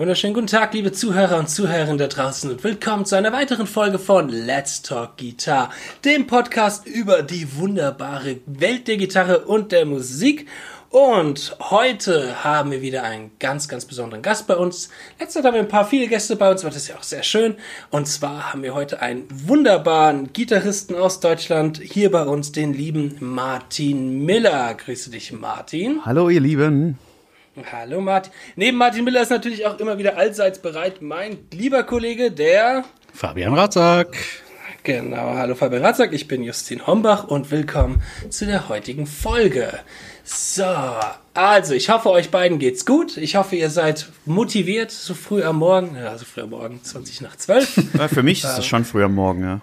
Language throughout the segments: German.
wunderschönen guten Tag, liebe Zuhörer und Zuhörerinnen da draußen und willkommen zu einer weiteren Folge von Let's Talk Guitar, dem Podcast über die wunderbare Welt der Gitarre und der Musik. Und heute haben wir wieder einen ganz, ganz besonderen Gast bei uns. Letztes haben wir ein paar viele Gäste bei uns, aber das ist ja auch sehr schön. Und zwar haben wir heute einen wunderbaren Gitarristen aus Deutschland hier bei uns, den lieben Martin Miller. Grüße dich, Martin. Hallo, ihr Lieben. Hallo Martin. Neben Martin Miller ist natürlich auch immer wieder allseits bereit mein lieber Kollege, der Fabian Ratzak. Genau, hallo Fabian Ratzak, ich bin Justin Hombach und willkommen zu der heutigen Folge. So, also ich hoffe, euch beiden geht's gut. Ich hoffe, ihr seid motiviert, so früh am Morgen, ja, so früh am Morgen, 20 nach 12. Ja, für mich ist es schon früh am Morgen, ja.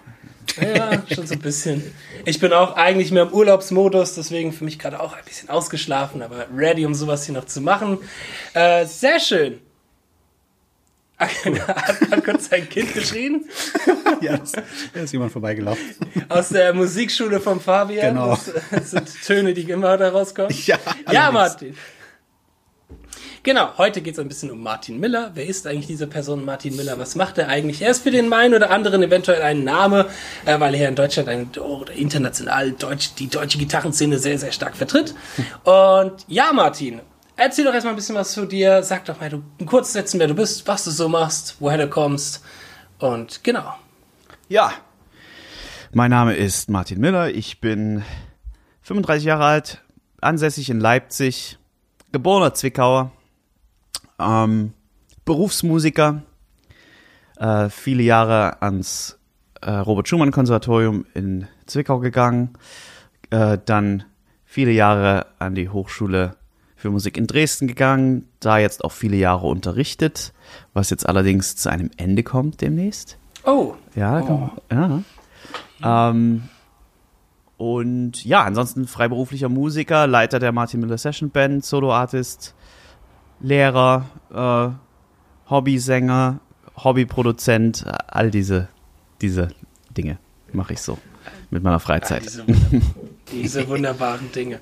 Ja, schon so ein bisschen. Ich bin auch eigentlich mehr im Urlaubsmodus, deswegen für mich gerade auch ein bisschen ausgeschlafen, aber ready, um sowas hier noch zu machen. Äh, sehr schön. Hat man kurz sein Kind geschrien? Ja, da ist jemand vorbeigelaufen. Aus der Musikschule von Fabian. Genau. Das, das sind Töne, die immer da rauskommen. Ja, ja. Martin. Genau, heute geht es ein bisschen um Martin Miller. Wer ist eigentlich diese Person Martin Miller? Was macht er eigentlich? Er ist für den einen oder anderen eventuell ein Name, äh, weil er in Deutschland ein, oder international Deutsch, die deutsche Gitarrenszene sehr, sehr stark vertritt. Und ja, Martin, erzähl doch erstmal ein bisschen was zu dir. Sag doch mal, du in Kurzsätzen, wer du bist, was du so machst, woher du kommst. Und genau. Ja. Mein Name ist Martin Miller. Ich bin 35 Jahre alt, ansässig in Leipzig, geborener Zwickauer, ähm, Berufsmusiker, äh, viele Jahre ans äh, Robert Schumann Konservatorium in Zwickau gegangen, äh, dann viele Jahre an die Hochschule für Musik in Dresden gegangen, da jetzt auch viele Jahre unterrichtet, was jetzt allerdings zu einem Ende kommt demnächst. Oh, Ja, Oh. ja. Ähm, und ja, ansonsten freiberuflicher Musiker, Leiter der Martin Miller Session Band, Solo-Artist, Lehrer, äh, Hobbysänger, Hobbyproduzent, all diese, diese Dinge mache ich so mit meiner Freizeit. Diese, wunder- diese wunderbaren Dinge.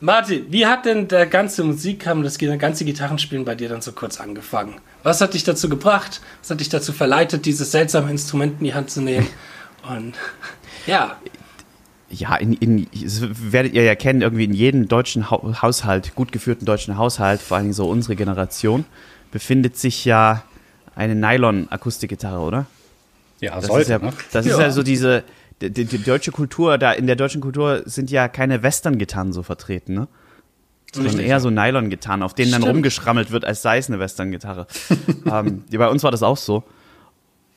Martin, wie hat denn der ganze Musikkamm, das ganze Gitarrenspielen bei dir dann so kurz angefangen? Was hat dich dazu gebracht? Was hat dich dazu verleitet, dieses seltsame Instrument in die Hand zu nehmen? Und ja, Ja, in, in, das werdet ihr ja kennen, irgendwie in jedem deutschen Hau- Haushalt, gut geführten deutschen Haushalt, vor allen Dingen so unsere Generation, befindet sich ja eine Nylon-Akustikgitarre, oder? Ja, Das sollte, ist ja, ne? das ist Ja. ja so diese, die, die, die deutsche Kultur, da in der deutschen Kultur sind ja keine Western-Gitarren so vertreten, ne? Sondern eher so Nylon-Gitarren, auf denen dann Stimmt. rumgeschrammelt wird, als sei es eine Western-Gitarre. ähm, ja, bei uns war das auch so.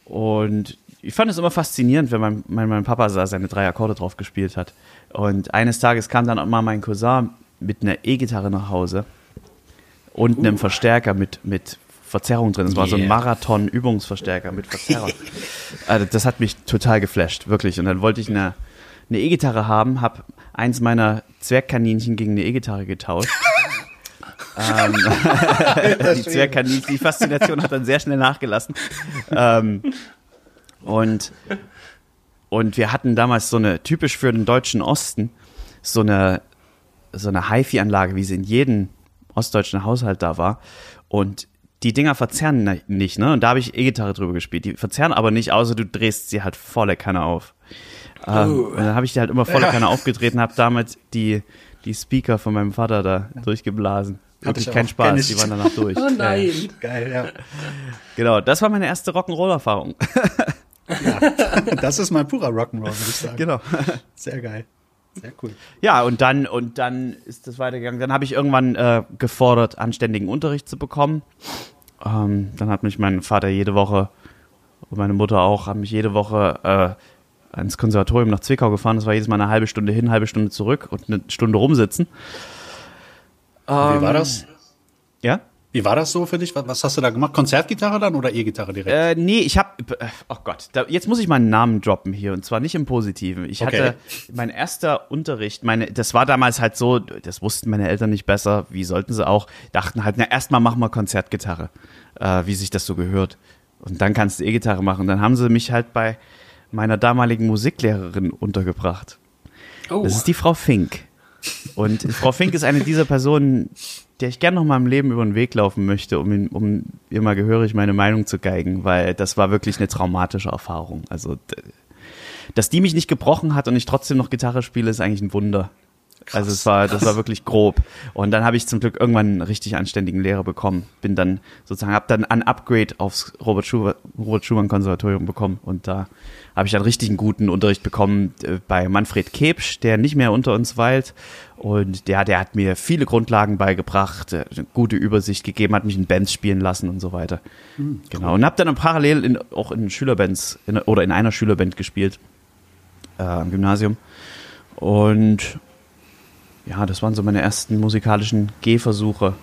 Und ich fand es immer faszinierend, wenn mein, mein, mein Papa da seine drei Akkorde drauf gespielt hat. Und eines Tages kam dann auch mal mein Cousin mit einer E-Gitarre nach Hause und einem Verstärker mit, mit Verzerrung drin. Es war so ein Yeah. Marathon-Übungsverstärker mit Verzerrung. also das hat mich total geflasht, wirklich. Und dann wollte ich eine eine E-Gitarre haben, habe eins meiner Zwergkaninchen gegen eine E-Gitarre getauscht. ähm, die Zwergkaninchen, die Faszination hat dann sehr schnell nachgelassen. Ähm, und, und wir hatten damals so eine, typisch für den deutschen Osten, so eine, so eine HiFi-Anlage, wie sie in jedem ostdeutschen Haushalt da war. Und die Dinger verzerren nicht, ne? Und da habe ich E-Gitarre drüber gespielt. Die verzerren aber nicht, außer du drehst sie halt volle Kanne auf. Ähm, Oh. und dann habe ich die halt immer volle Kanne aufgedreht und habe damit die, die Speaker von meinem Vater da durchgeblasen. Wirklich ich kein auch. Spaß, Kenn ich. die waren danach durch. oh nein. Geil, ja. Genau, das war meine erste Rock'n'Roll-Erfahrung. Das ist mal purer Rock'n'Roll, würde ich sagen. genau. Sehr geil. Sehr cool. Ja, und dann, und dann ist das weitergegangen. Dann habe ich irgendwann äh, gefordert, anständigen Unterricht zu bekommen. Ähm, dann hat mich mein Vater jede Woche und meine Mutter auch, haben mich jede Woche äh, ans Konservatorium nach Zwickau gefahren. Das war jedes Mal eine halbe Stunde hin, halbe Stunde zurück und eine Stunde rumsitzen. Wie war das? Ja? Wie war das so für dich? Was, hast du da gemacht? Konzertgitarre dann oder E-Gitarre direkt? Äh, nee, ich habe, oh Gott, da, jetzt muss ich meinen Namen droppen hier und zwar nicht im Positiven. Ich Okay. hatte mein erster Unterricht, meine, das war damals halt so, das wussten meine Eltern nicht besser, wie sollten sie auch, dachten halt, na erstmal machen wir Konzertgitarre, äh, wie sich das so gehört. Und dann kannst du E-Gitarre machen. Dann haben sie mich halt bei meiner damaligen Musiklehrerin untergebracht. Oh, Das ist die Frau Fink. Und Frau Fink ist eine dieser Personen, der ich gerne noch mal im Leben über den Weg laufen möchte, um, ihn, um ihr mal gehörig meine Meinung zu geigen, weil das war wirklich eine traumatische Erfahrung. Also, dass die mich nicht gebrochen hat und ich trotzdem noch Gitarre spiele, ist eigentlich ein Wunder. Krass, also es war, krass. das war wirklich grob. Und dann habe ich zum Glück irgendwann einen richtig anständigen Lehrer bekommen. Bin dann sozusagen, habe dann ein Upgrade aufs Robert, Schumann, Robert Schumann Konservatorium bekommen. Und da habe ich dann richtig einen guten Unterricht bekommen äh, bei Manfred Kebsch, der nicht mehr unter uns weilt. Und der, der hat mir viele Grundlagen beigebracht, äh, eine gute Übersicht gegeben, hat mich in Bands spielen lassen und so weiter. Mhm, genau. Und habe dann parallel in, auch in Schülerbands in, oder in einer Schülerband gespielt äh, am Gymnasium. Und ja, das waren so meine ersten musikalischen Gehversuche.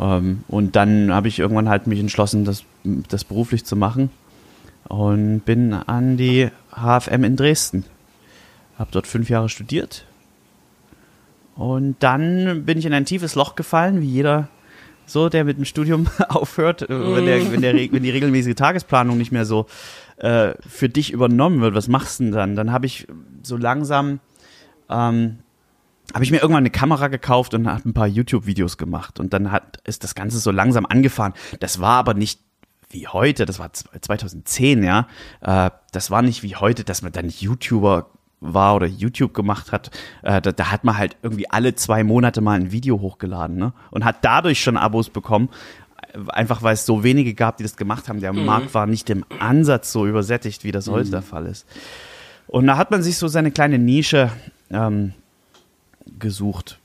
Ähm, und dann habe ich irgendwann halt mich entschlossen, das, das beruflich zu machen und bin an die HFM in Dresden. Habe dort fünf Jahre studiert und dann bin ich in ein tiefes Loch gefallen, wie jeder so, der mit dem Studium aufhört, mm. wenn, der, wenn, der, wenn die regelmäßige Tagesplanung nicht mehr so äh, für dich übernommen wird. Was machst du denn dann? Dann habe ich so langsam ähm, habe ich mir irgendwann eine Kamera gekauft und habe ein paar YouTube-Videos gemacht. Und dann hat, ist das Ganze so langsam angefahren. Das war aber nicht wie heute, das war 2010, ja. Äh, das war nicht wie heute, dass man dann YouTuber war oder YouTube gemacht hat, äh, da, da, hat man halt irgendwie alle zwei Monate mal ein Video hochgeladen ne? und hat dadurch schon Abos bekommen, einfach weil es so wenige gab, die das gemacht haben. Der mhm. Markt war nicht im Ansatz so übersättigt, wie das heute mhm. der Fall ist. Und da hat man sich so seine kleine Nische ähm, gesucht.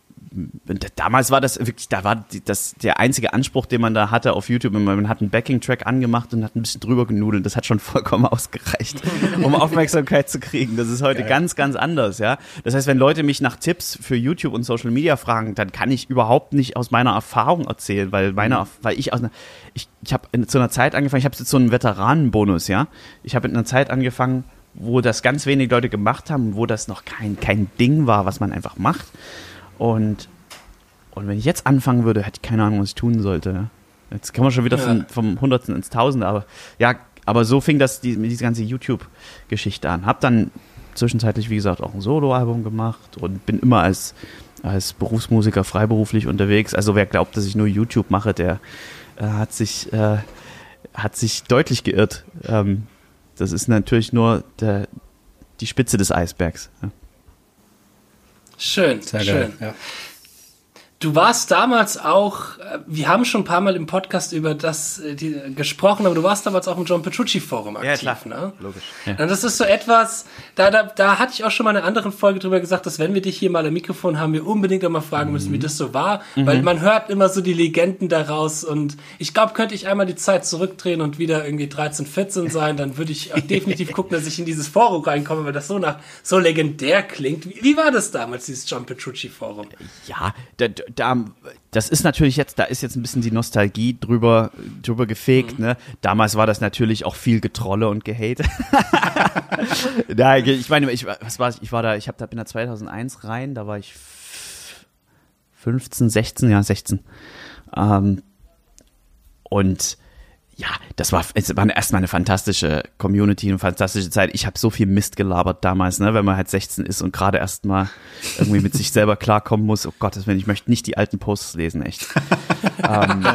Damals war das wirklich, da war das der einzige Anspruch, den man da hatte auf YouTube. Man hat einen Backing-Track angemacht und hat ein bisschen drüber genudelt. Das hat schon vollkommen ausgereicht, um Aufmerksamkeit zu kriegen. Das ist heute Geil. ganz, ganz anders, ja. Das heißt, wenn Leute mich nach Tipps für YouTube und Social Media fragen, dann kann ich überhaupt nicht aus meiner Erfahrung erzählen, weil meine, mhm. weil ich aus einer, ich, ich habe zu einer Zeit angefangen, ich habe jetzt so einen Veteranenbonus, ja. Ich habe in einer Zeit angefangen, wo das ganz wenig Leute gemacht haben, wo das noch kein, kein Ding war, was man einfach macht. Und, und wenn ich jetzt anfangen würde, hätte ich keine Ahnung, was ich tun sollte. Jetzt kann man schon wieder ja. vom, vom Hundertsten ins Tausende, aber ja, aber so fing das die, diese ganze YouTube-Geschichte an. Hab dann zwischenzeitlich, wie gesagt, auch ein Soloalbum gemacht und bin immer als, als Berufsmusiker freiberuflich unterwegs. Also wer glaubt, dass ich nur YouTube mache, der äh, hat sich äh, hat sich deutlich geirrt. Ähm, das ist natürlich nur der, die Spitze des Eisbergs. Ja. Schön, Sehr schön. Geil, ja. Du warst damals auch, äh, wir haben schon ein paar Mal im Podcast über das äh, die, gesprochen, aber du warst damals auch im John Petrucci Forum aktiv, ja, klar. ne? Logisch. Ja. Und das ist so etwas, da, da, da hatte ich auch schon mal in einer anderen Folge drüber gesagt, dass wenn wir dich hier mal am Mikrofon haben, wir unbedingt einmal fragen müssen, mhm. wie das so war, mhm. weil man hört immer so die Legenden daraus und ich glaube, könnte ich einmal die Zeit zurückdrehen und wieder irgendwie 13, 14 sein, dann würde ich definitiv gucken, dass ich in dieses Forum reinkomme, weil das so nach so legendär klingt. Wie, wie war das damals, dieses John Petrucci Forum? Ja, da, da, das ist natürlich jetzt, da ist jetzt ein bisschen die Nostalgie drüber, drüber gefegt, mhm. ne? Damals war das natürlich auch viel Getrolle und Gehate. Nein, ich meine, ich, was war, ich war da, ich hab, da bin da 2001 rein, da war ich 15, 16, ja, 16. Ähm, und ja, das war, es war erstmal eine fantastische Community, eine fantastische Zeit. Ich habe so viel Mist gelabert damals, ne, wenn man halt 16 ist und gerade erstmal irgendwie mit sich selber klarkommen muss. Oh Gottes Willen, ich möchte nicht die alten Posts lesen, echt. ähm,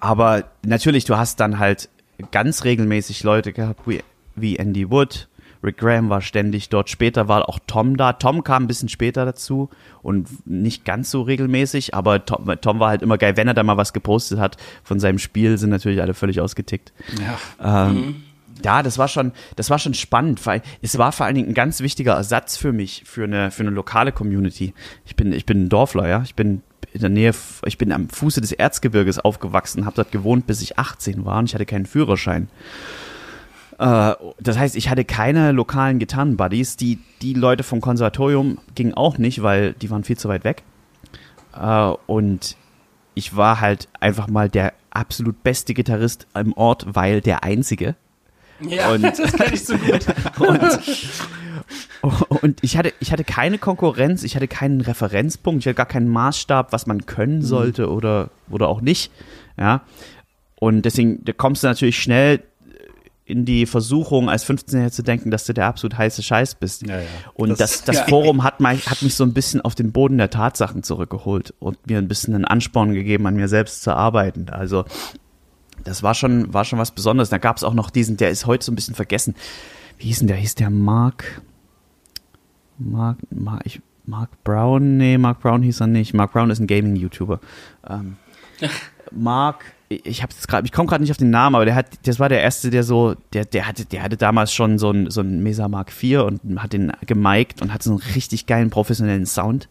aber natürlich, du hast dann halt ganz regelmäßig Leute gehabt, wie, wie Andy Wood, Rick Graham war ständig dort. Später war auch Tom da. Tom kam ein bisschen später dazu und nicht ganz so regelmäßig, aber Tom, Tom war halt immer geil. Wenn er da mal was gepostet hat von seinem Spiel, sind natürlich alle völlig ausgetickt. Ja. Ähm, mhm. Ja, das war schon, das war schon spannend, weil es war vor allen Dingen ein ganz wichtiger Ersatz für mich, für eine, für eine lokale Community. Ich bin, ich bin ein Dorfler, ja. Ich bin in der Nähe, ich bin am Fuße des Erzgebirges aufgewachsen, habe dort gewohnt, bis ich 18 war und ich hatte keinen Führerschein. Äh, das heißt, ich hatte keine lokalen Gitarrenbuddies. Die, die Leute vom Konservatorium gingen auch nicht, weil die waren viel zu weit weg. Äh, und ich war halt einfach mal der absolut beste Gitarrist im Ort, weil der einzige. Ja, und, das kann ich so gut. und, und ich hatte, ich hatte keine Konkurrenz, ich hatte keinen Referenzpunkt, ich hatte gar keinen Maßstab, was man können mhm. sollte oder, oder auch nicht. Ja. Und deswegen da kommst du natürlich schnell in die Versuchung, als 15-Jähriger zu denken, dass du der absolut heiße Scheiß bist. Ja, ja. Und das, Das- das. Forum hat, mich, hat mich so ein bisschen auf den Boden der Tatsachen zurückgeholt und mir ein bisschen einen Ansporn gegeben, an mir selbst zu arbeiten. Also das war schon, war schon was Besonderes. Da gab es auch noch diesen, der ist heute so ein bisschen vergessen. Wie hieß denn der? Hieß der Mark? Mark, Mark, ich, Mark Brown? Nee, Mark Brown hieß er nicht. Mark Brown ist ein Gaming-YouTuber. Ähm, Mark, ich habe jetzt gerade, ich komme gerade nicht auf den Namen, aber der hat, das war der erste, der so, der, der hatte, der hatte damals schon so ein, so ein Mesa Mark IV und hat den gemiked und hat so einen richtig geilen professionellen Sound.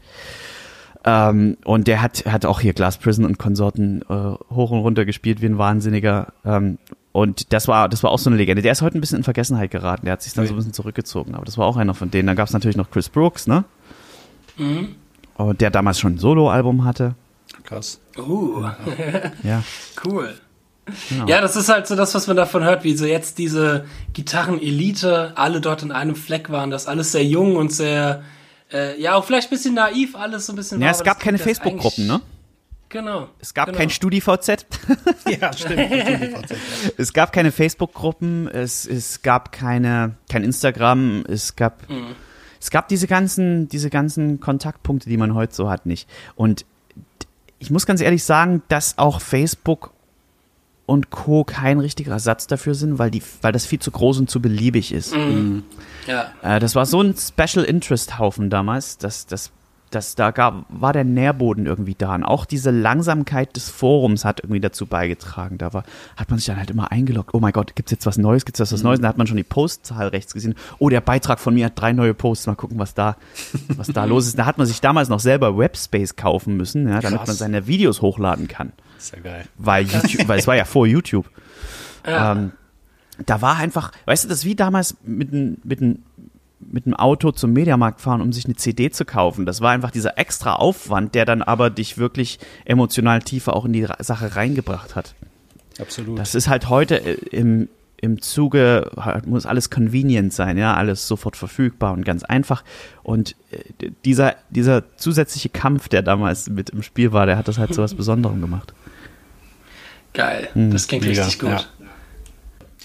Ähm, und der hat, hat auch hier Glass Prison und Konsorten äh, hoch und runter gespielt wie ein Wahnsinniger. Ähm, und das war, das war auch so eine Legende. Der ist heute ein bisschen in Vergessenheit geraten. Der hat sich dann so ein bisschen zurückgezogen. Aber das war auch einer von denen. Dann gab es natürlich noch Chris Brooks, ne? Und der damals schon ein Solo-Album hatte. Krass. Uh, Ja. cool. Ja, das ist halt so das, was man davon hört, wie so jetzt diese Gitarrenelite alle dort in einem Fleck waren, das alles sehr jung und sehr, äh, ja, auch vielleicht ein bisschen naiv, alles so ein bisschen Ja, war, es gab keine Facebook-Gruppen, ne? Genau. Es gab genau. kein StudiVZ. Ja, stimmt. es gab keine Facebook-Gruppen. Es, es gab keine, kein Instagram. Es gab, es gab diese ganzen, diese ganzen Kontaktpunkte, die man heute so hat, nicht. Und ich muss ganz ehrlich sagen, dass auch Facebook und Co. kein richtiger Ersatz dafür sind, weil die, weil das viel zu groß und zu beliebig ist. Ja. Äh, das war so ein Special Interest Haufen damals, dass das dass da gab, war der Nährboden irgendwie da. Und auch diese Langsamkeit des Forums hat irgendwie dazu beigetragen. Da war, hat man sich dann halt immer eingeloggt. Oh mein Gott, gibt's jetzt was Neues? Gibt's jetzt was Neues? Und da hat man schon die Postzahl rechts gesehen. Oh, der Beitrag von mir hat drei neue Posts. Mal gucken, was da, was da los ist. Da hat man sich damals noch selber Webspace kaufen müssen, ja, damit Krass. man seine Videos hochladen kann. Ist ja geil. Weil YouTube, weil es war ja vor YouTube. Ja. Ähm, da war einfach, weißt du, das ist wie damals mit einem mit einem- mit einem Auto zum Mediamarkt fahren, um sich eine CD zu kaufen. Das war einfach dieser extra Aufwand, der dann aber dich wirklich emotional tiefer auch in die Sache reingebracht hat. Absolut. Das ist halt heute äh, im, im Zuge, halt muss alles convenient sein, ja, alles sofort verfügbar und ganz einfach. Und äh, dieser, dieser zusätzliche Kampf, der damals mit im Spiel war, der hat das halt so was Besonderem gemacht. Geil. Hm, das klingt mega, richtig gut. ja.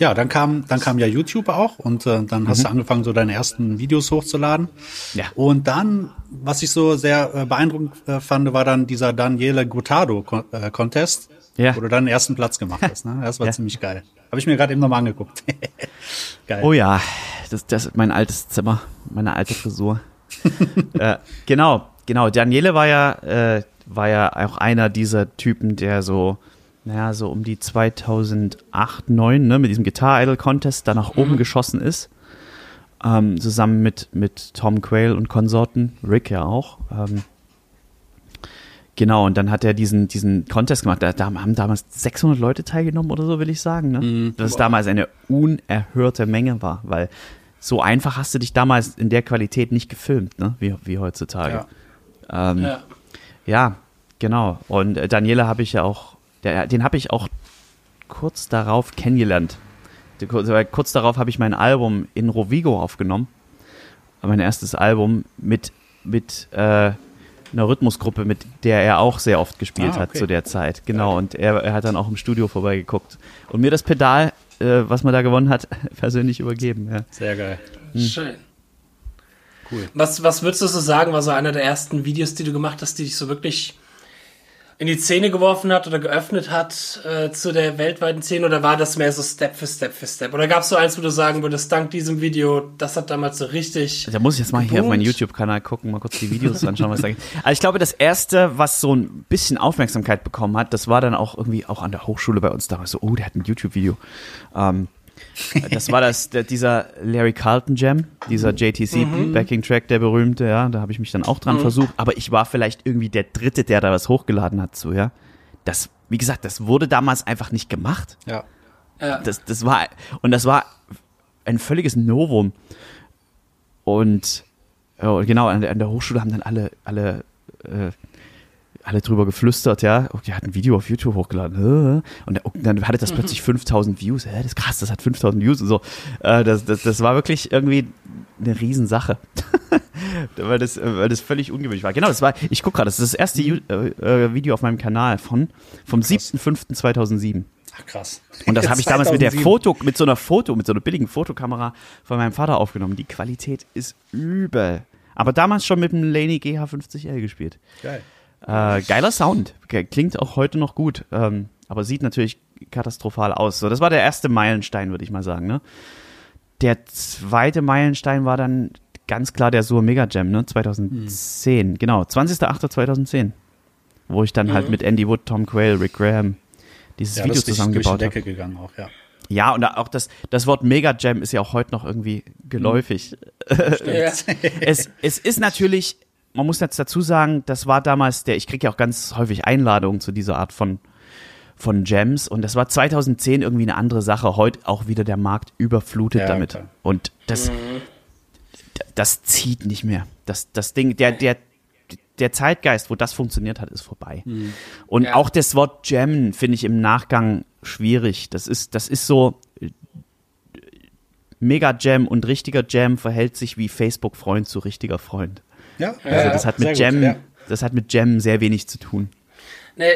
Ja, dann kam, dann kam ja YouTube auch und äh, dann hast du angefangen, so deine ersten Videos hochzuladen. Ja. Und dann, was ich so sehr äh, beeindruckend äh, fand, war dann dieser Daniele Gottardo Con äh, Contest, Ja. wo du dann den ersten Platz gemacht hast. Ne? Das war Ja. ziemlich geil. Habe ich mir gerade eben nochmal angeguckt. geil. Oh ja, das, das ist mein altes Zimmer, meine alte Frisur. äh, genau, genau. Daniele war ja, äh, war ja auch einer dieser Typen, der so, naja, so um die 2008, 9, ne, mit diesem Guitar Idol Contest da nach oben geschossen ist. Ähm, zusammen mit, mit Tom Quayle und Konsorten, Rick ja auch. Ähm, Genau, und dann hat er diesen, diesen Contest gemacht. Da, da haben damals 600 Leute teilgenommen oder so, will ich sagen. Ne? Das ist damals eine unerhörte Menge war, weil so einfach hast du dich damals in der Qualität nicht gefilmt, ne? wie, wie heutzutage. Ja. Ähm, Ja. ja, genau. Und äh, Daniela habe ich ja auch, der, den habe ich auch kurz darauf kennengelernt. Kurz, darauf habe ich mein Album in Rovigo aufgenommen. Mein erstes Album mit, mit äh, einer Rhythmusgruppe, mit der er auch sehr oft gespielt Ah, hat okay. zu der Zeit. Genau. Und er, er hat dann auch im Studio vorbeigeguckt und mir das Pedal, äh, was man da gewonnen hat, persönlich übergeben. Ja. Sehr geil. Schön. Cool. Was, was würdest du so sagen, war so einer der ersten Videos, die du gemacht hast, die dich so wirklich in die Szene geworfen hat oder geöffnet hat äh, zu der weltweiten Szene oder war das mehr so Step für Step für Step? Oder gab es so eins, wo du sagen würdest, dank diesem Video, das hat damals so richtig. Da muss ich jetzt mal hier auf meinen Geboomt. YouTube-Kanal gucken, mal kurz die Videos anschauen, was da geht. Also ich glaube, das erste, was so ein bisschen Aufmerksamkeit bekommen hat, das war dann auch irgendwie auch an der Hochschule bei uns damals so, oh, der hat ein YouTube-Video. Ähm, das war das, der, dieser Larry Carlton Jam, dieser JTC Backing Track, der berühmte, ja, da habe ich mich dann auch dran versucht, aber ich war vielleicht irgendwie der Dritte, der da was hochgeladen hat, so, ja. Das, wie gesagt, das wurde damals einfach nicht gemacht. Ja. Ja. Das, das war, und das war ein völliges Novum. Und ja, genau, an der, an der Hochschule haben dann alle, alle, äh, alle drüber geflüstert, ja. Oh, der hat ein Video auf YouTube hochgeladen. Und dann hatte das plötzlich 5000 Views. Das ist krass, das hat 5000 Views und so. Äh, das, das, das war wirklich irgendwie eine Riesensache. weil, das, äh, weil das völlig ungewöhnlich war. Genau, das war, ich gucke gerade, das ist das erste Ju- äh, Video auf meinem Kanal von, vom 7.5.2007. Krass. Und das habe ich damals mit der 2007. Foto, mit so einer Foto, mit so einer billigen Fotokamera von meinem Vater aufgenommen. Die Qualität ist übel. Aber damals schon mit dem Laney GH50L gespielt. Geil. Äh, geiler Sound. Klingt auch heute noch gut. Ähm, aber sieht natürlich katastrophal aus. So, das war der erste Meilenstein, würde ich mal sagen. Ne? Der zweite Meilenstein war dann ganz klar der Sur Mega Jam, ne? 2010. Genau, 20.08.2010. Wo ich dann halt mit Andy Wood, Tom Quayle, Rick Graham dieses Ja, Video das zusammengebaut habe. Gegangen auch, ja. Ja, und auch das, das Wort Mega Jam ist ja auch heute noch irgendwie geläufig. Ja. es, es ist natürlich, man muss jetzt dazu sagen, das war damals der, ich kriege ja auch ganz häufig Einladungen zu dieser Art von, von Jams und das war 2010 irgendwie eine andere Sache. Heute auch wieder der Markt überflutet Ja, damit. klar. Und das, das zieht nicht mehr. Das, das Ding, der, der, der Zeitgeist, wo das funktioniert hat, ist vorbei. Und Ja. auch das Wort Jammen finde ich im Nachgang schwierig. Das ist, das ist so, äh, Mega Jam und richtiger Jam verhält sich wie Facebook-Freund zu richtiger Freund. Ja, Also das hat mit Jam, gut, ja. das hat mit Jam sehr wenig zu tun. Nee.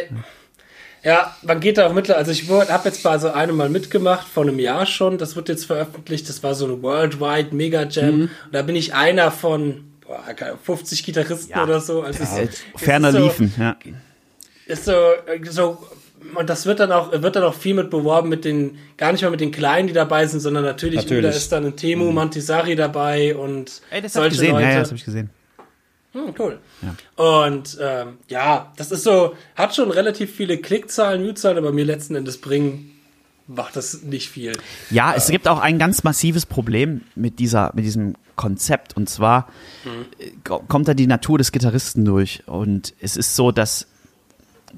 Ja, man geht da auch mittlerweile, also ich habe jetzt bei so einem mal mitgemacht, vor einem Jahr schon, das wird jetzt veröffentlicht, das war so ein Worldwide Mega Jam und da bin ich einer von boah, keine Ahnung, 50 Gitarristen Ja. oder so. Also es, es ferner ist so, liefen, ja. Ist so, so, und das wird dann auch, wird dann auch viel mit beworben mit den, gar nicht mal mit den Kleinen, die dabei sind, sondern natürlich, Natürlich. da ist dann ein Temu Mantisari dabei und Ey, das solche ich gesehen, Leute. ja, ja, das habe ich gesehen. Hm, cool. Und ähm, ja, das ist so, hat schon relativ viele Klickzahlen, Viewzahlen, aber mir letzten Endes bringen macht das nicht viel. Ja, es gibt auch ein ganz massives Problem mit dieser, mit diesem Konzept. Und zwar äh, ko- kommt da die Natur des Gitarristen durch. Und es ist so, dass,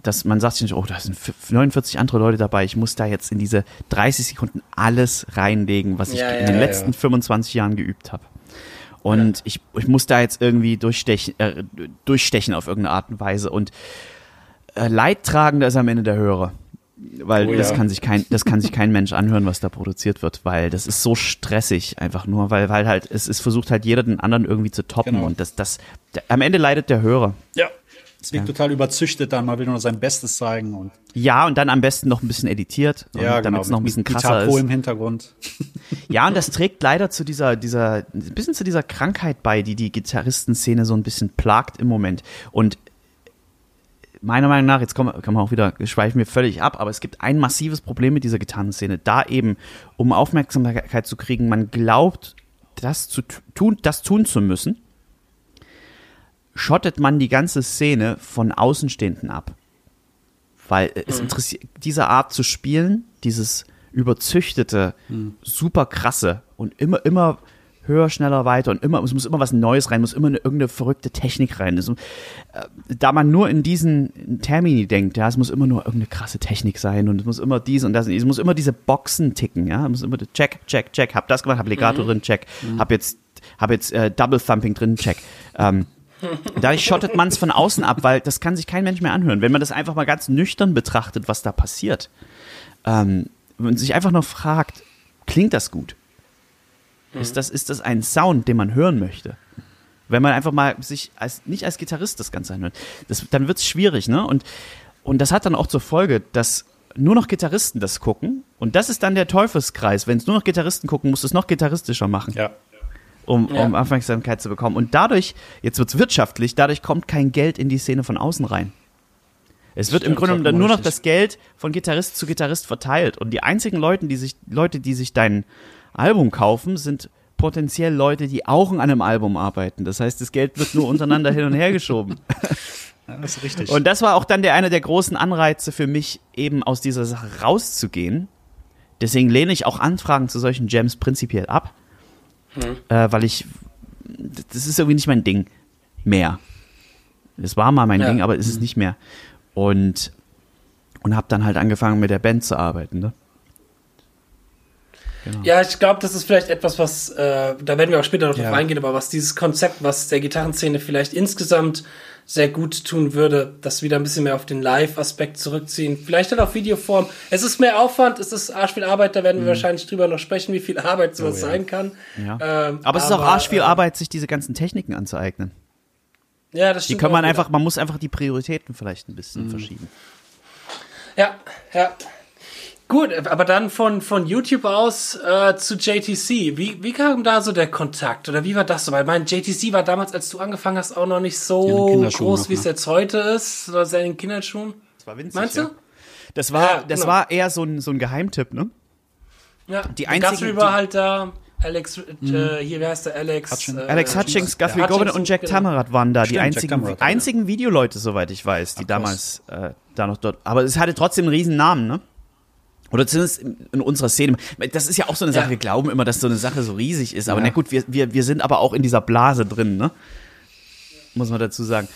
dass man sagt sich nicht, oh, da sind f- 49 andere Leute dabei. Ich muss da jetzt in diese 30 Sekunden alles reinlegen, was ich Ja, in ja, den ja, letzten 25 Jahren geübt habe. Und ich, ich muss da jetzt irgendwie durchstechen, äh, durchstechen auf irgendeine Art und Weise. Und äh, Leidtragender ist am Ende der Hörer. Weil Oh das ja. kann sich kein, das kann sich kein Mensch anhören, was da produziert wird, weil das ist so stressig einfach nur, weil, weil halt, es, es versucht halt jeder den anderen irgendwie zu toppen Genau. und das, das, der, am Ende leidet der Hörer. Ja. Es wirkt total überzüchtet dann, man will nur sein Bestes zeigen und Ja, und dann am besten noch ein bisschen editiert, ja, damit genau, es noch ein bisschen krasser Pro ist. im Hintergrund. Ja, und das trägt leider zu dieser, dieser, ein bisschen zu dieser Krankheit bei, die die Gitarristenszene so ein bisschen plagt im Moment. Und meiner Meinung nach, jetzt kommen, kommen wir auch wieder, schweifen wir völlig ab, aber es gibt ein massives Problem mit dieser Gitarrenszene. Da eben, um Aufmerksamkeit zu kriegen, man glaubt, das zu tu- tun, das tun zu müssen, schottet man die ganze Szene von Außenstehenden ab. Weil äh, es interessiert, diese Art zu spielen, dieses überzüchtete, super krasse und immer, immer höher, schneller, weiter und immer, es muss immer was Neues rein, muss immer eine, irgendeine verrückte Technik rein. Es, äh, da man nur in diesen Termini denkt, ja, es muss immer nur irgendeine krasse Technik sein und es muss immer dies und das, und es muss immer diese Boxen ticken, ja, es muss immer check, check, check, hab das gemacht, hab Legato drin, check, hab jetzt, hab jetzt äh, Double Thumping drin, check. Ähm, Dadurch schottet man es von außen ab, weil das kann sich kein Mensch mehr anhören. Wenn man das einfach mal ganz nüchtern betrachtet, was da passiert, ähm, wenn man sich einfach nur fragt, klingt das gut? Ist, das, ist das ein Sound, den man hören möchte? Wenn man einfach mal sich als, nicht als Gitarrist das Ganze anhört, das, dann wird es schwierig, ne? Und, und das hat dann auch zur Folge, dass nur noch Gitarristen das gucken. Und das ist dann der Teufelskreis. Wenn es nur noch Gitarristen gucken, musst du es noch gitarristischer machen Ja. Um, Ja. um Aufmerksamkeit zu bekommen. Und dadurch, jetzt wird's wirtschaftlich, dadurch kommt kein Geld in die Szene von außen rein. Es wird im Stimmt, Grunde sagt genommen nur noch das Geld von Gitarrist zu Gitarrist verteilt. Und die einzigen Leute, die sich, Leute, die sich dein Album kaufen, sind potenziell Leute, die auch an einem Album arbeiten. Das heißt, das Geld wird nur untereinander hin und her geschoben. ja, das ist richtig. Und das war auch dann der einer der großen Anreize für mich, eben aus dieser Sache rauszugehen. Deswegen lehne ich auch Anfragen zu solchen Jams prinzipiell ab, äh, weil ich, das ist irgendwie nicht mein Ding mehr. Es war mal mein Ja. Ding, aber es ist nicht mehr. Und, und habe dann halt angefangen mit der Band zu arbeiten. Ne? Ja, ich glaube, das ist vielleicht etwas, was, äh, da werden wir auch später noch drauf Ja. eingehen, aber was dieses Konzept, was der Gitarrenszene vielleicht insgesamt sehr gut tun würde, das wieder ein bisschen mehr auf den Live-Aspekt zurückziehen. Vielleicht dann auf Videoform. Es ist mehr Aufwand, es ist arsch viel Arbeit, da werden wir wahrscheinlich drüber noch sprechen, wie viel Arbeit sowas Mhm. Oh ja. sein kann. Ja. Ähm, aber es ist auch arsch viel äh, Arbeit, sich diese ganzen Techniken anzueignen. Ja, das Die stimmt. kann man einfach, man muss einfach die Prioritäten vielleicht ein bisschen Mhm. verschieben. Ja, ja. Gut, aber dann von, von YouTube aus äh, zu JTC. Wie, wie kam da so der Kontakt? Oder wie war das so? Weil mein JTC war damals, als du angefangen hast, auch noch nicht so groß, wie es ne? jetzt heute ist. Oder sehr in den Kinderschuhen. Das war winzig. Meinst du? Ja. Das war, ja, das genau. war eher so ein, so ein Geheimtipp, ne? Ja, die einzigen, Guthrie war halt da. Alex, mhm. äh, hier, wie heißt der? Alex Hutchins. Äh, Alex Hutchings, Guthrie ja, Govan und Jack genau. Tamarat waren da. Stimmt, die einzigen, Tamarat, einzigen ja. Videoleute, soweit ich weiß, die Ach, damals äh, da noch dort. Aber es hatte trotzdem einen riesen Namen, ne? Oder zumindest in unserer Szene. Das ist ja auch so eine Sache, ja. wir glauben immer, dass so eine Sache so riesig ist. Aber ja. na gut, wir, wir, wir sind aber auch in dieser Blase drin, ne? Muss man dazu sagen.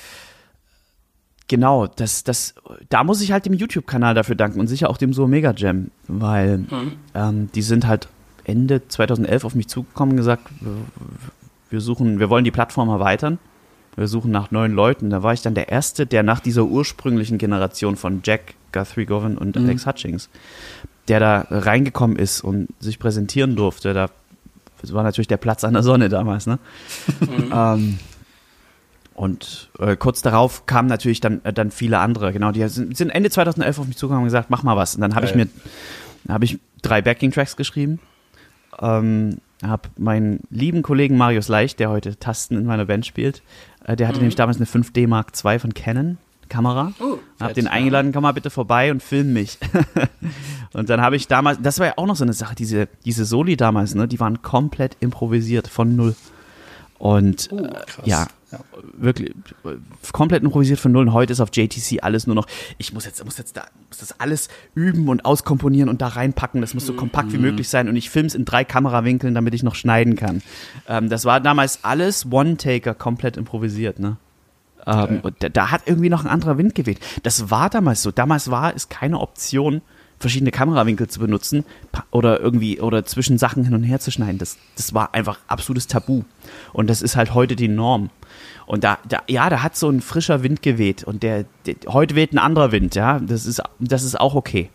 Genau, das, das, da muss ich halt dem YouTube-Kanal dafür danken und sicher auch dem So Mega Jam, weil mhm. ähm, die sind halt Ende 2011 auf mich zugekommen und gesagt, wir suchen, wir wollen die Plattform erweitern, wir suchen nach neuen Leuten. Da war ich dann der Erste, der nach dieser ursprünglichen Generation von Jack, Guthrie Govan und mhm. Alex Hutchings, der da reingekommen ist und sich präsentieren durfte. Da das war natürlich der Platz an der Sonne damals, ne? Mhm. ähm, und äh, kurz darauf kamen natürlich dann, äh, dann viele andere, genau, die sind, sind Ende 2011 auf mich zugekommen und gesagt, mach mal was. Und dann habe ich mir, habe ich drei Backing-Tracks geschrieben, ähm, habe meinen lieben Kollegen Marius Leicht, der heute Tasten in meiner Band spielt, äh, der hatte mhm. nämlich damals eine 5D Mark II von Canon. Kamera. Oh, hab den eingeladen, komm mal bitte vorbei und film mich. und dann habe ich damals, das war ja auch noch so eine Sache, diese, diese Soli damals, ne, die waren komplett improvisiert von null. Und oh, äh, ja, ja, wirklich komplett improvisiert von null. Und heute ist auf JTC alles nur noch, ich muss jetzt, muss jetzt da, muss das alles üben und auskomponieren und da reinpacken. Das muss so kompakt wie mhm. möglich sein. Und ich filme es in drei Kamerawinkeln, damit ich noch schneiden kann. Ähm, das war damals alles One-Taker komplett improvisiert, ne? Ähm, okay. da, da, hat irgendwie noch ein anderer Wind geweht. Das war damals so. Damals war es keine Option, verschiedene Kamerawinkel zu benutzen oder irgendwie oder zwischen Sachen hin und her zu schneiden. Das, das war einfach absolutes Tabu. Und das ist halt heute die Norm. Und da, da, ja, da hat so ein frischer Wind geweht und der, der, heute weht ein anderer Wind, ja. Das ist, das ist auch okay.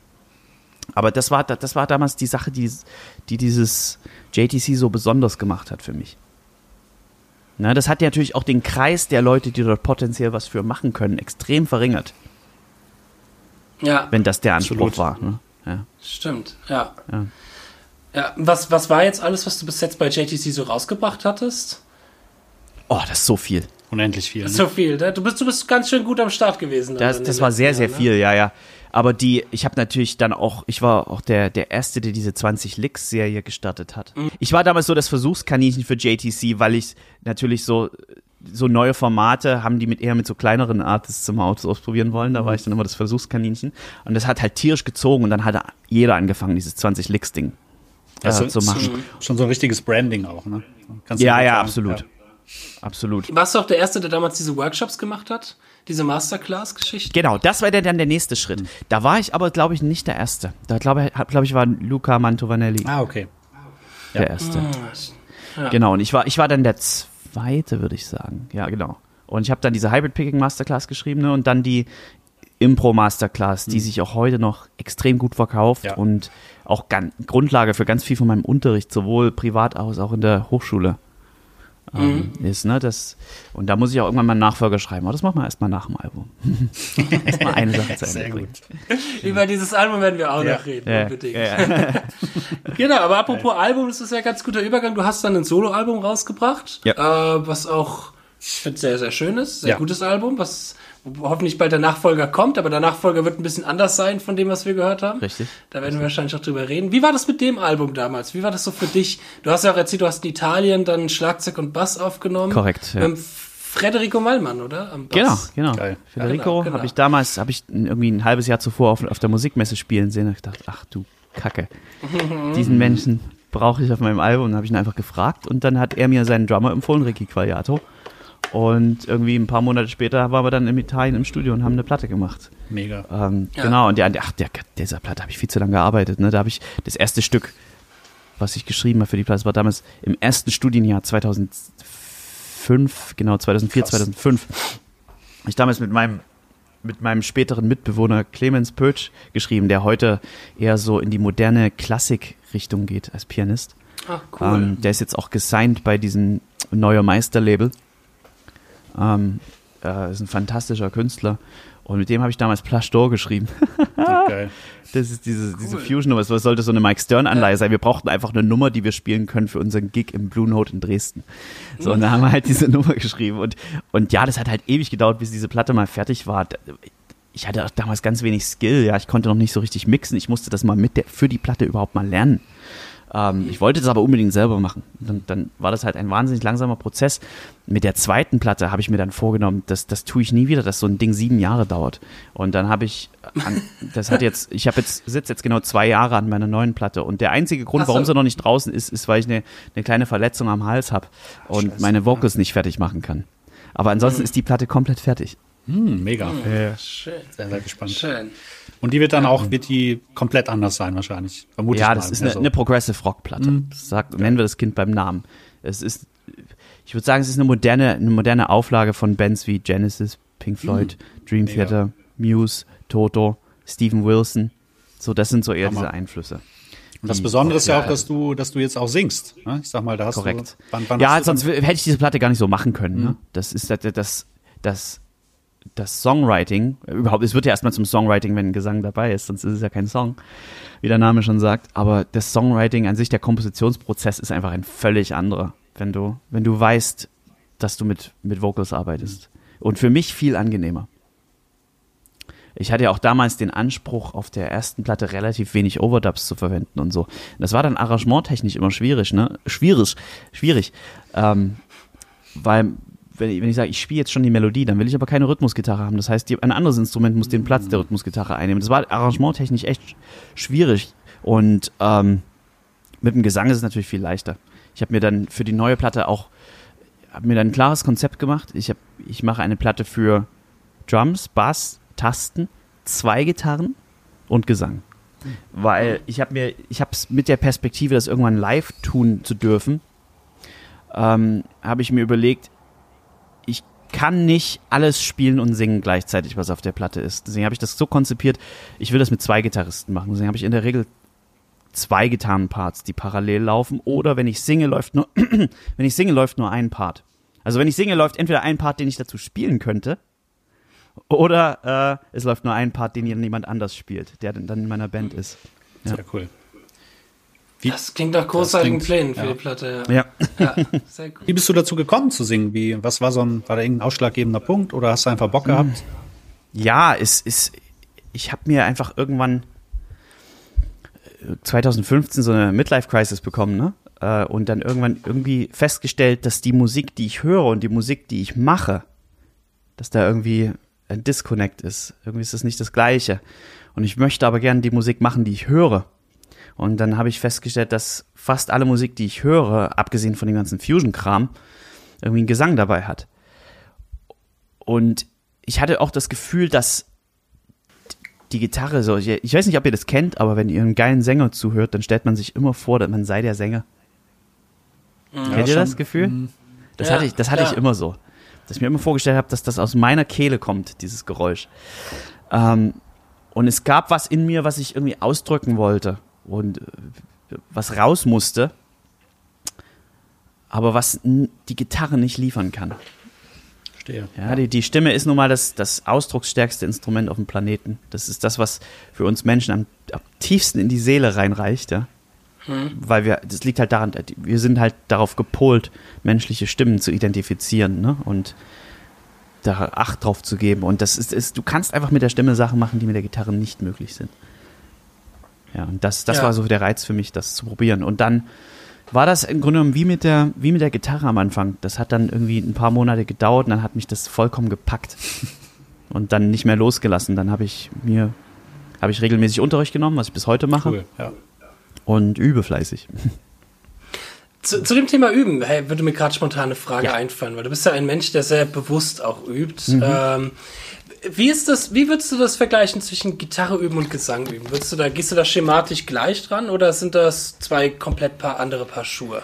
Aber das war, das war damals die Sache, die, die dieses JTC so besonders gemacht hat für mich. Na, das hat ja natürlich auch den Kreis der Leute, die dort potenziell was für machen können, extrem verringert. Ja. Wenn das der Anspruch Absolut. war. Ne? Ja. Stimmt, ja. ja. ja. was, was war jetzt alles, was du bis jetzt bei JTC so rausgebracht hattest? Oh, das ist so viel. Unendlich viel. Ne? So viel. Ne? Du bist, du bist ganz schön gut am Start gewesen. Das, das war sehr, sehr Jahr, viel, ne? ja, ja. Aber die, ich habe natürlich dann auch, ich war auch der, der Erste, der diese 20 Licks-Serie gestartet hat. Mhm. Ich war damals so das Versuchskaninchen für JTC, weil ich natürlich so so neue Formate haben die mit eher mit so kleineren Artists zum Autos ausprobieren wollen. Da war ich dann immer das Versuchskaninchen. Und das hat halt tierisch gezogen und dann hat jeder angefangen, dieses 20 Licks Ding äh, ja, zu machen. Schon, schon so ein richtiges Branding auch, ne? Kannst ja, ja, absolut. Ja. Absolut. Warst du auch der Erste, der damals diese Workshops gemacht hat? Diese Masterclass-Geschichte? Genau, das war dann der nächste Schritt. Mhm. Da war ich aber, glaube ich, nicht der Erste. Da glaube ich, glaub ich, war Luca Mantovanelli. Ah, okay. Der ja. Erste. Ah, ja. Genau, und ich war, ich war dann der Zweite würde ich sagen. Ja, genau. Und ich habe dann diese Hybrid Picking Masterclass geschrieben ne, und dann die Impro Masterclass, die mhm. sich auch heute noch extrem gut verkauft ja. und auch Grundlage für ganz viel von meinem Unterricht, sowohl privat als auch in der Hochschule ähm, mhm. ist. Ne? Das, und da muss ich auch irgendwann mal einen Nachfolger schreiben. Aber das machen wir erstmal nach dem Album. erstmal eine Sache zu Ende bringen. Gut. Über dieses Album werden wir auch ja. noch reden, ja. unbedingt. Ja. genau, aber apropos Album, das ist ja ein ganz guter Übergang. Du hast dann ein Soloalbum rausgebracht, äh, was auch ich finde sehr, sehr schönes, sehr gutes Album, was hoffentlich bald der Nachfolger kommt, aber der Nachfolger wird ein bisschen anders sein von dem, was wir gehört haben. Richtig. Da werden wir wahrscheinlich auch drüber reden. Wie war das mit dem Album damals? Wie war das so für dich? Du hast ja auch erzählt, du hast in Italien dann Schlagzeug und Bass aufgenommen. Korrekt. Ja. Mit Federico Mallmann, oder? Genau, genau. Geil. Federico genau, genau. habe ich damals, habe ich irgendwie ein halbes Jahr zuvor auf, auf der Musikmesse spielen sehen und ich dachte, ach du Kacke. Diesen Menschen brauche ich auf meinem Album. Und habe ich ihn einfach gefragt und dann hat er mir seinen Drummer empfohlen, Ricky Quagliato. Und irgendwie ein paar Monate später waren wir dann in Italien im Studio und haben eine Platte gemacht. Mega. Ähm, ja. Genau, und der, ach, der, dieser Platte habe ich viel zu lange gearbeitet. Ne? Da habe ich das erste Stück, was ich geschrieben habe für die Platte, das war damals im ersten Studienjahr 2005, genau, 2004, Krass. 2005. Ich damals mit meinem mit meinem späteren Mitbewohner Clemens Pötsch geschrieben, der heute eher so in die moderne Klassik-Richtung geht als Pianist. Ach, cool. Ähm, der ist jetzt auch gesigned bei diesem Neuer Meister-Label. Ähm, äh, ist ein fantastischer Künstler. Und mit dem habe ich damals Plush Door geschrieben. Okay. Das ist diese, diese Fusion-Nummer. Das sollte so eine Mike Stern-Anleihe sein. Wir brauchten einfach eine Nummer, die wir spielen können für unseren Gig im Blue Note in Dresden. So, und da haben wir halt diese Nummer geschrieben. Und, und ja, das hat halt ewig gedauert, bis diese Platte mal fertig war. Ich hatte auch damals ganz wenig Skill, ja. Ich konnte noch nicht so richtig mixen. Ich musste das mal mit der, für die Platte überhaupt mal lernen. Ähm, ich wollte das aber unbedingt selber machen. Dann, dann war das halt ein wahnsinnig langsamer Prozess. Mit der zweiten Platte habe ich mir dann vorgenommen, das, das tue ich nie wieder, dass so ein Ding sieben Jahre dauert. Und dann habe ich, an, das hat jetzt, ich habe jetzt, sitze jetzt genau zwei Jahre an meiner neuen Platte. Und der einzige Grund, so. warum sie noch nicht draußen ist, ist, weil ich eine, eine kleine Verletzung am Hals habe und Scheiße, meine Vocals nicht fertig machen kann. Aber ansonsten ist die Platte komplett fertig. Hm, mega. Schön. Sehr, sehr gespannt. Schön. Und die wird dann auch, wird die komplett anders sein wahrscheinlich. Vermute Ja, ich das mal. ist eine, Also, eine Progressive Rock Platte. Das sagt, nennen wir das Kind beim Namen. Es ist, ich würde sagen, es ist eine moderne, eine moderne Auflage von Bands wie Genesis, Pink Floyd, Dream Mega. Theater, Muse, Toto, Steven Wilson. So, das sind so eher Hammer. diese Einflüsse. Und das Besondere ist ja auch, dass du, dass du jetzt auch singst. Ne? Ich sag mal, da hast Korrekt. du. Wann, wann ja, sonst hätte ich diese Platte gar nicht so machen können. Ne? Das ist das, das, das, das Songwriting, überhaupt, es wird ja erstmal zum Songwriting, wenn ein Gesang dabei ist, sonst ist es ja kein Song, wie der Name schon sagt. Aber das Songwriting an sich, der Kompositionsprozess ist einfach ein völlig anderer, wenn du, wenn du weißt, dass du mit, mit Vocals arbeitest. Und für mich viel angenehmer. Ich hatte ja auch damals den Anspruch, auf der ersten Platte relativ wenig Overdubs zu verwenden und so. Das war dann arrangementtechnisch immer schwierig, ne? Schwierig, schwierig. Ähm, weil, wenn ich, wenn ich sage, ich spiele jetzt schon die Melodie, dann will ich aber keine Rhythmusgitarre haben. Das heißt, die, ein anderes Instrument muss den Platz der Rhythmusgitarre einnehmen. Das war arrangementtechnisch echt schwierig. Und ähm, mit dem Gesang ist es natürlich viel leichter. Ich habe mir dann für die neue Platte auch habe mir dann ein klares Konzept gemacht. Ich, ich mache eine Platte für Drums, Bass, Tasten, zwei Gitarren und Gesang. Weil ich habe mir, ich habe es mit der Perspektive, das irgendwann live tun zu dürfen, ähm, habe ich mir überlegt, kann nicht alles spielen und singen gleichzeitig, was auf der Platte ist. Deswegen habe ich das so konzipiert, ich will das mit zwei Gitarristen machen. Deswegen habe ich in der Regel zwei Gitarrenparts, die parallel laufen. Oder wenn ich singe, läuft nur, wenn ich singe, läuft nur ein Part. Also wenn ich singe, läuft entweder ein Part, den ich dazu spielen könnte, oder äh, es läuft nur ein Part, den jemand anders spielt, der dann in meiner Band ist. Sehr cool. Das klingt nach großartigen Plänen für ja. die Platte. Ja. Ja, sehr cool. Wie bist du dazu gekommen zu singen? Wie, was war so ein, war da irgendein ausschlaggebender Punkt oder hast du einfach Bock gehabt? Ja, es ist, ich habe mir einfach irgendwann äh, 2015 so eine Midlife-Crisis bekommen, ne? Äh, Und dann irgendwann irgendwie festgestellt, dass die Musik, die ich höre und die Musik, die ich mache, dass da irgendwie ein Disconnect ist. Irgendwie ist das nicht das Gleiche. Und ich möchte aber gerne die Musik machen, die ich höre. Und dann habe ich festgestellt, dass fast alle Musik, die ich höre, abgesehen von dem ganzen Fusion-Kram, irgendwie einen Gesang dabei hat. Und ich hatte auch das Gefühl, dass die Gitarre so, ich ich weiß nicht, ob ihr das kennt, aber wenn ihr einen geilen Sänger zuhört, dann stellt man sich immer vor, dass man sei der Sänger. Kennt ihr schon. das Gefühl? Das Ja, hatte ich, das hatte ich klar. immer so. Dass ich mir immer vorgestellt habe, dass das aus meiner Kehle kommt, dieses Geräusch. Ähm, und es gab was in mir, was ich irgendwie ausdrücken wollte und äh, was raus musste, aber was die Gitarre nicht liefern kann. Verstehe. Ja, Die, die Stimme ist nun mal das, das ausdrucksstärkste Instrument auf dem Planeten. Das ist das, was für uns Menschen am, am tiefsten in die Seele reinreicht, ja. Weil wir, das liegt halt daran, wir sind halt darauf gepolt, menschliche Stimmen zu identifizieren, ne? Und da Acht drauf zu geben. Und das ist, ist, du kannst einfach mit der Stimme Sachen machen, die mit der Gitarre nicht möglich sind. Ja, und das, das Ja. war so der Reiz für mich, das zu probieren. Und dann war das im Grunde genommen wie mit der, wie mit der Gitarre am Anfang. Das hat dann irgendwie ein paar Monate gedauert und dann hat mich das vollkommen gepackt. Und dann nicht mehr losgelassen. Dann habe ich mir, habe ich regelmäßig Unterricht genommen, was ich bis heute mache. Cool. Ja. Und übe fleißig. Zu, zu dem Thema Üben, hey, würde mir gerade spontan eine Frage Ja. einfallen, weil du bist ja ein Mensch, der sehr bewusst auch übt. Mhm. Ähm, wie ist das, wie würdest du das vergleichen zwischen Gitarre üben und Gesang üben? Würdest du da, gehst du da schematisch gleich dran oder sind das zwei komplett paar andere Paar Schuhe?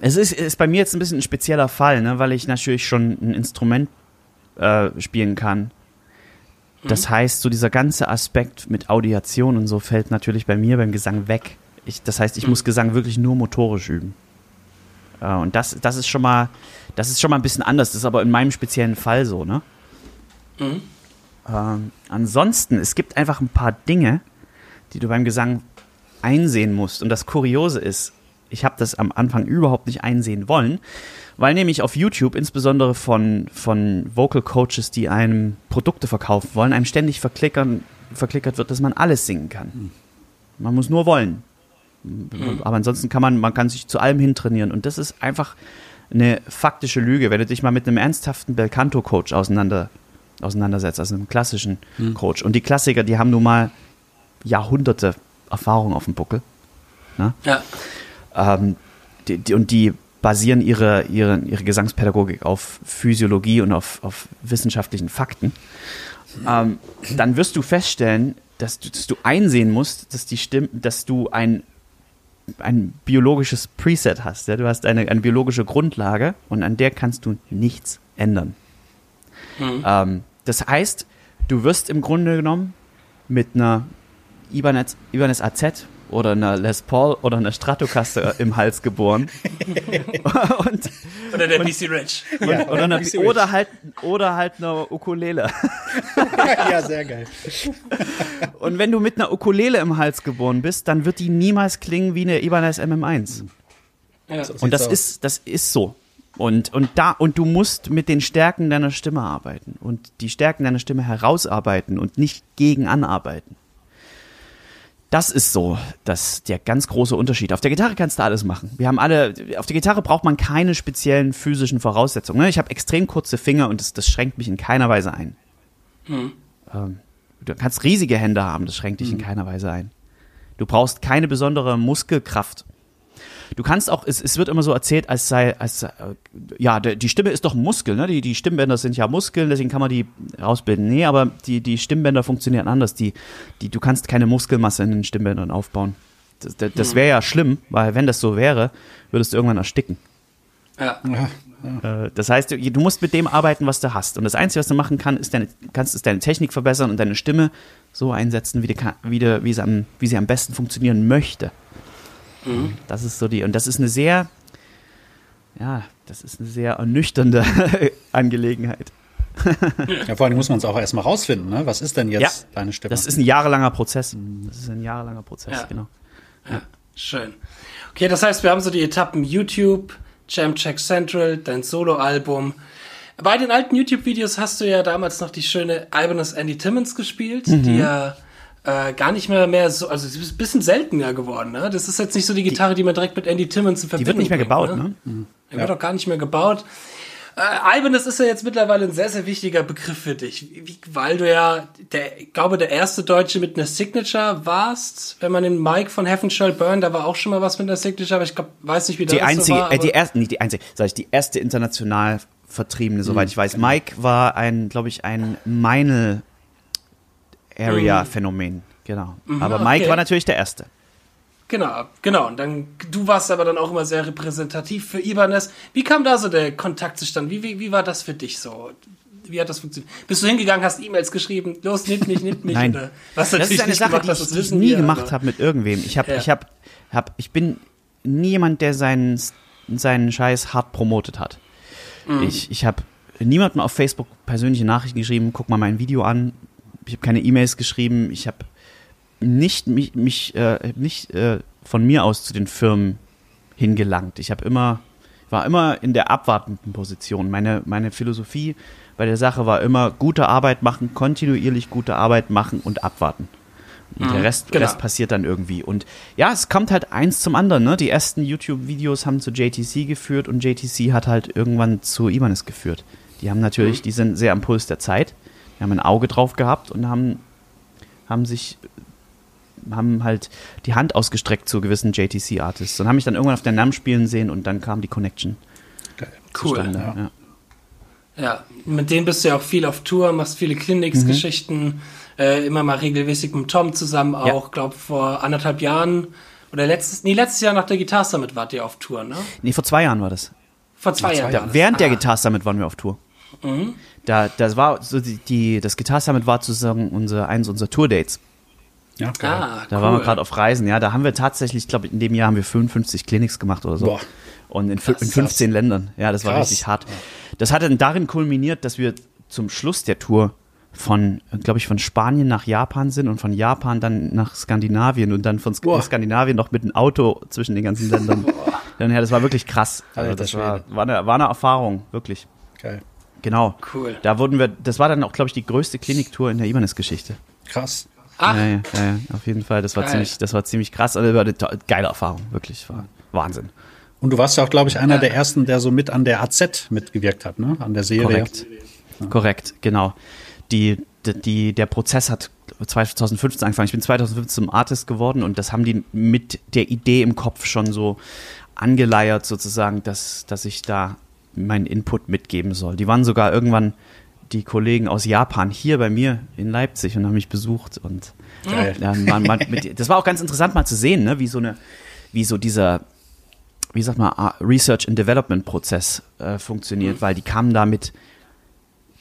Es ist, ist bei mir jetzt ein bisschen ein spezieller Fall, ne, weil ich natürlich schon ein Instrument äh, spielen kann. Das heißt, so dieser ganze Aspekt mit Audiation und so fällt natürlich bei mir beim Gesang weg. Ich, das heißt, ich muss Gesang wirklich nur motorisch üben. Äh, und das, das ist schon mal, das ist schon mal ein bisschen anders. Das ist aber in meinem speziellen Fall so, ne? Ähm, ansonsten, es gibt einfach ein paar Dinge, die du beim Gesang einsehen musst. Und das Kuriose ist, ich habe das am Anfang überhaupt nicht einsehen wollen, weil nämlich auf YouTube, insbesondere von, von Vocal Coaches, die einem Produkte verkaufen wollen, einem ständig verklickern, verklickert wird, dass man alles singen kann. Man muss nur wollen. Aber ansonsten kann man, man kann sich zu allem hintrainieren. Und das ist einfach eine faktische Lüge. Wenn du dich mal mit einem ernsthaften Belcanto-Coach auseinander, auseinandersetzt, also einem klassischen Coach. Und die Klassiker, die haben nun mal Jahrhunderte Erfahrung auf dem Buckel. Ne? Ja. Ähm, die, die, und die basieren ihre, ihre, ihre Gesangspädagogik auf Physiologie und auf, auf wissenschaftlichen Fakten. Ähm, dann wirst du feststellen, dass du, dass du einsehen musst, dass die Stimme, dass du ein, ein biologisches Preset hast. Ja? Du hast eine, eine biologische Grundlage und an der kannst du nichts ändern. Ähm, das heißt, du wirst im Grunde genommen mit einer Ibanez, Ibanez AZ oder einer Les Paul oder einer Stratocaster im Hals geboren. und, Oder der PC Rich. und, oder, einer, oder, halt, oder halt einer Ukulele. ja, sehr geil. Und wenn du mit einer Ukulele im Hals geboren bist, dann wird die niemals klingen wie eine Ibanez MM1. Ja. Und das aus. ist, das ist so. Und, und da, und du musst mit den Stärken deiner Stimme arbeiten und die Stärken deiner Stimme herausarbeiten und nicht gegen anarbeiten. Das ist so, das der ganz große Unterschied. Auf der Gitarre kannst du alles machen. Wir haben alle, auf der Gitarre braucht man keine speziellen physischen Voraussetzungen. ne? Ich habe extrem kurze Finger und das, das schränkt mich in keiner Weise ein. Ähm, du kannst riesige Hände haben, das schränkt dich in keiner Weise ein. Du brauchst keine besondere Muskelkraft. Du kannst auch, es, es wird immer so erzählt, als sei, als, äh, ja, die Stimme ist doch ein Muskel, ne? Die, die Stimmbänder sind ja Muskeln, deswegen kann man die rausbilden. Nee, aber die, die Stimmbänder funktionieren anders. Die, die, du kannst keine Muskelmasse in den Stimmbändern aufbauen. Das, das, das wäre ja schlimm, weil wenn das so wäre, würdest du irgendwann ersticken. Ja. Ja, Äh, Das heißt, du, du musst mit dem arbeiten, was du hast. Und das Einzige, was du machen kann, ist deine, kannst, ist deine Technik verbessern und deine Stimme so einsetzen, wie, die, wie, die, wie, sie, am, wie sie am besten funktionieren möchte. Das ist so die. Und das ist eine sehr, ja, das ist eine sehr ernüchternde Angelegenheit. ja, vor allem muss man es auch erstmal rausfinden, ne? Was ist denn jetzt Ja, deine Stimme? Das ist ein jahrelanger Prozess. Das ist ein jahrelanger Prozess, Ja. genau. Ja, schön. Okay, das heißt, wir haben so die Etappen YouTube, Jam Check Central, dein Soloalbum. Bei den alten YouTube-Videos hast du ja damals noch die schöne Ibanez Andy Timmons gespielt, Mhm. die ja äh, gar nicht mehr mehr so, also sie ist ein bisschen seltener geworden, ne? Das ist jetzt nicht so die Gitarre, die, man direkt mit Andy Timmons in Die wird nicht mehr bringt, gebaut, ne? Die wird auch gar nicht mehr gebaut. Äh, Ibanez ist ja jetzt mittlerweile ein sehr, sehr wichtiger Begriff für dich, wie, weil du ja, der, ich glaube, der erste Deutsche mit einer Signature warst. Wenn man den Mike von Heaven Shall Burn, da war auch schon mal was mit einer Signature, aber ich glaub, weiß nicht, wie Die das einzige, so war. äh, die erste, nicht die einzige, sag ich, die erste international vertriebene, soweit ich weiß. Mike war ein, glaube ich, ein Meinl Area Phänomen, genau. Aber Mike okay. war natürlich der erste. Genau, genau. Und dann, du warst aber dann auch immer sehr repräsentativ für Ibanez. Wie kam da so der Kontakt zustande? Wie, wie, wie war das für dich so? Wie hat das funktioniert? Bist du hingegangen, hast E-Mails geschrieben, los, nimm mich, nimm mich? Nein. Oder, was Das ist eine Sache, gemacht die ich, die ich nie wir, gemacht habe mit irgendwem. Ich habe, Ja. ich habe, hab, ich bin nie jemand, der seinen, seinen Scheiß hart promotet hat. Mhm. Ich, ich habe niemandem auf Facebook persönliche Nachrichten geschrieben, guck mal mein Video an. Ich habe keine E-Mails geschrieben. Ich habe nicht mich, mich äh, nicht äh, von mir aus zu den Firmen hingelangt. Ich habe immer war immer in der abwartenden Position. Meine meine Philosophie bei der Sache war immer gute Arbeit machen, kontinuierlich gute Arbeit machen und abwarten. Und der Rest, genau. Rest passiert dann irgendwie. Und ja, es kommt halt eins zum anderen. Ne? Die ersten YouTube-Videos haben zu JTC geführt und JTC hat halt irgendwann zu Ibanez geführt. Die haben natürlich, die sind sehr am Puls der Zeit. Die haben ein Auge drauf gehabt und haben, haben sich, haben halt die Hand ausgestreckt zu gewissen JTC-Artists und haben mich dann irgendwann auf der NAM spielen sehen und dann kam die Connection Geil. Cool. ja. Ja. Ja, mit denen bist du ja auch viel auf Tour, machst viele Clinics-Geschichten, äh, immer mal regelmäßig mit Tom zusammen Ja. auch, glaub vor anderthalb Jahren oder letztes, nee, letztes Jahr nach der Guitar Summit wart ihr auf Tour, ne? Nee, vor zwei Jahren war das. Vor zwei Jahren. Da, war das. während der Ah. Guitar Summit waren wir auf Tour. Da, das war so die, die, das Guitar Summit war sozusagen unser, eins unserer Tour-Dates. Ja, geil. Ah, Da cool. waren wir gerade auf Reisen, ja. Da haben wir tatsächlich, ich glaube, in dem Jahr haben wir 55 Clinics gemacht oder so. Boah. Und in, in Krass. 15 Ländern. Ja, das war Krass. richtig hart. Das hat dann darin kulminiert, dass wir zum Schluss der Tour von, glaube ich, von Spanien nach Japan sind und von Japan dann nach Skandinavien und dann von Sk Boah. Skandinavien noch mit einem Auto zwischen den ganzen Ländern. Dann, ja, das war wirklich krass. Also das war, war, eine, war eine Erfahrung, wirklich. Geil. Genau. Cool. Da wurden wir, das war dann auch, glaube ich, die größte Kliniktour in der Ibanez-Geschichte. Krass. Ach, Ja, ja, ja, ja, auf jeden Fall. Das war Geil. ziemlich, das war ziemlich krass. Also, war eine geile Erfahrung, wirklich. War Wahnsinn. Und du warst ja auch, glaube ich, einer der ersten, der so mit an der AZ mitgewirkt hat, ne? An der Serie. Korrekt. Korrekt, genau. Die, die, der Prozess hat 2015 angefangen. Ich bin 2015 zum Artist geworden und das haben die mit der Idee im Kopf schon so angeleiert, sozusagen, dass, dass ich da meinen Input mitgeben soll. Die waren sogar irgendwann die Kollegen aus Japan hier bei mir in Leipzig und haben mich besucht und ja, man, mit, das war auch ganz interessant mal zu sehen, ne, wie so eine, wie so dieser, wie sagt man, ah, Research and Development Prozess äh, funktioniert, weil die kamen da mit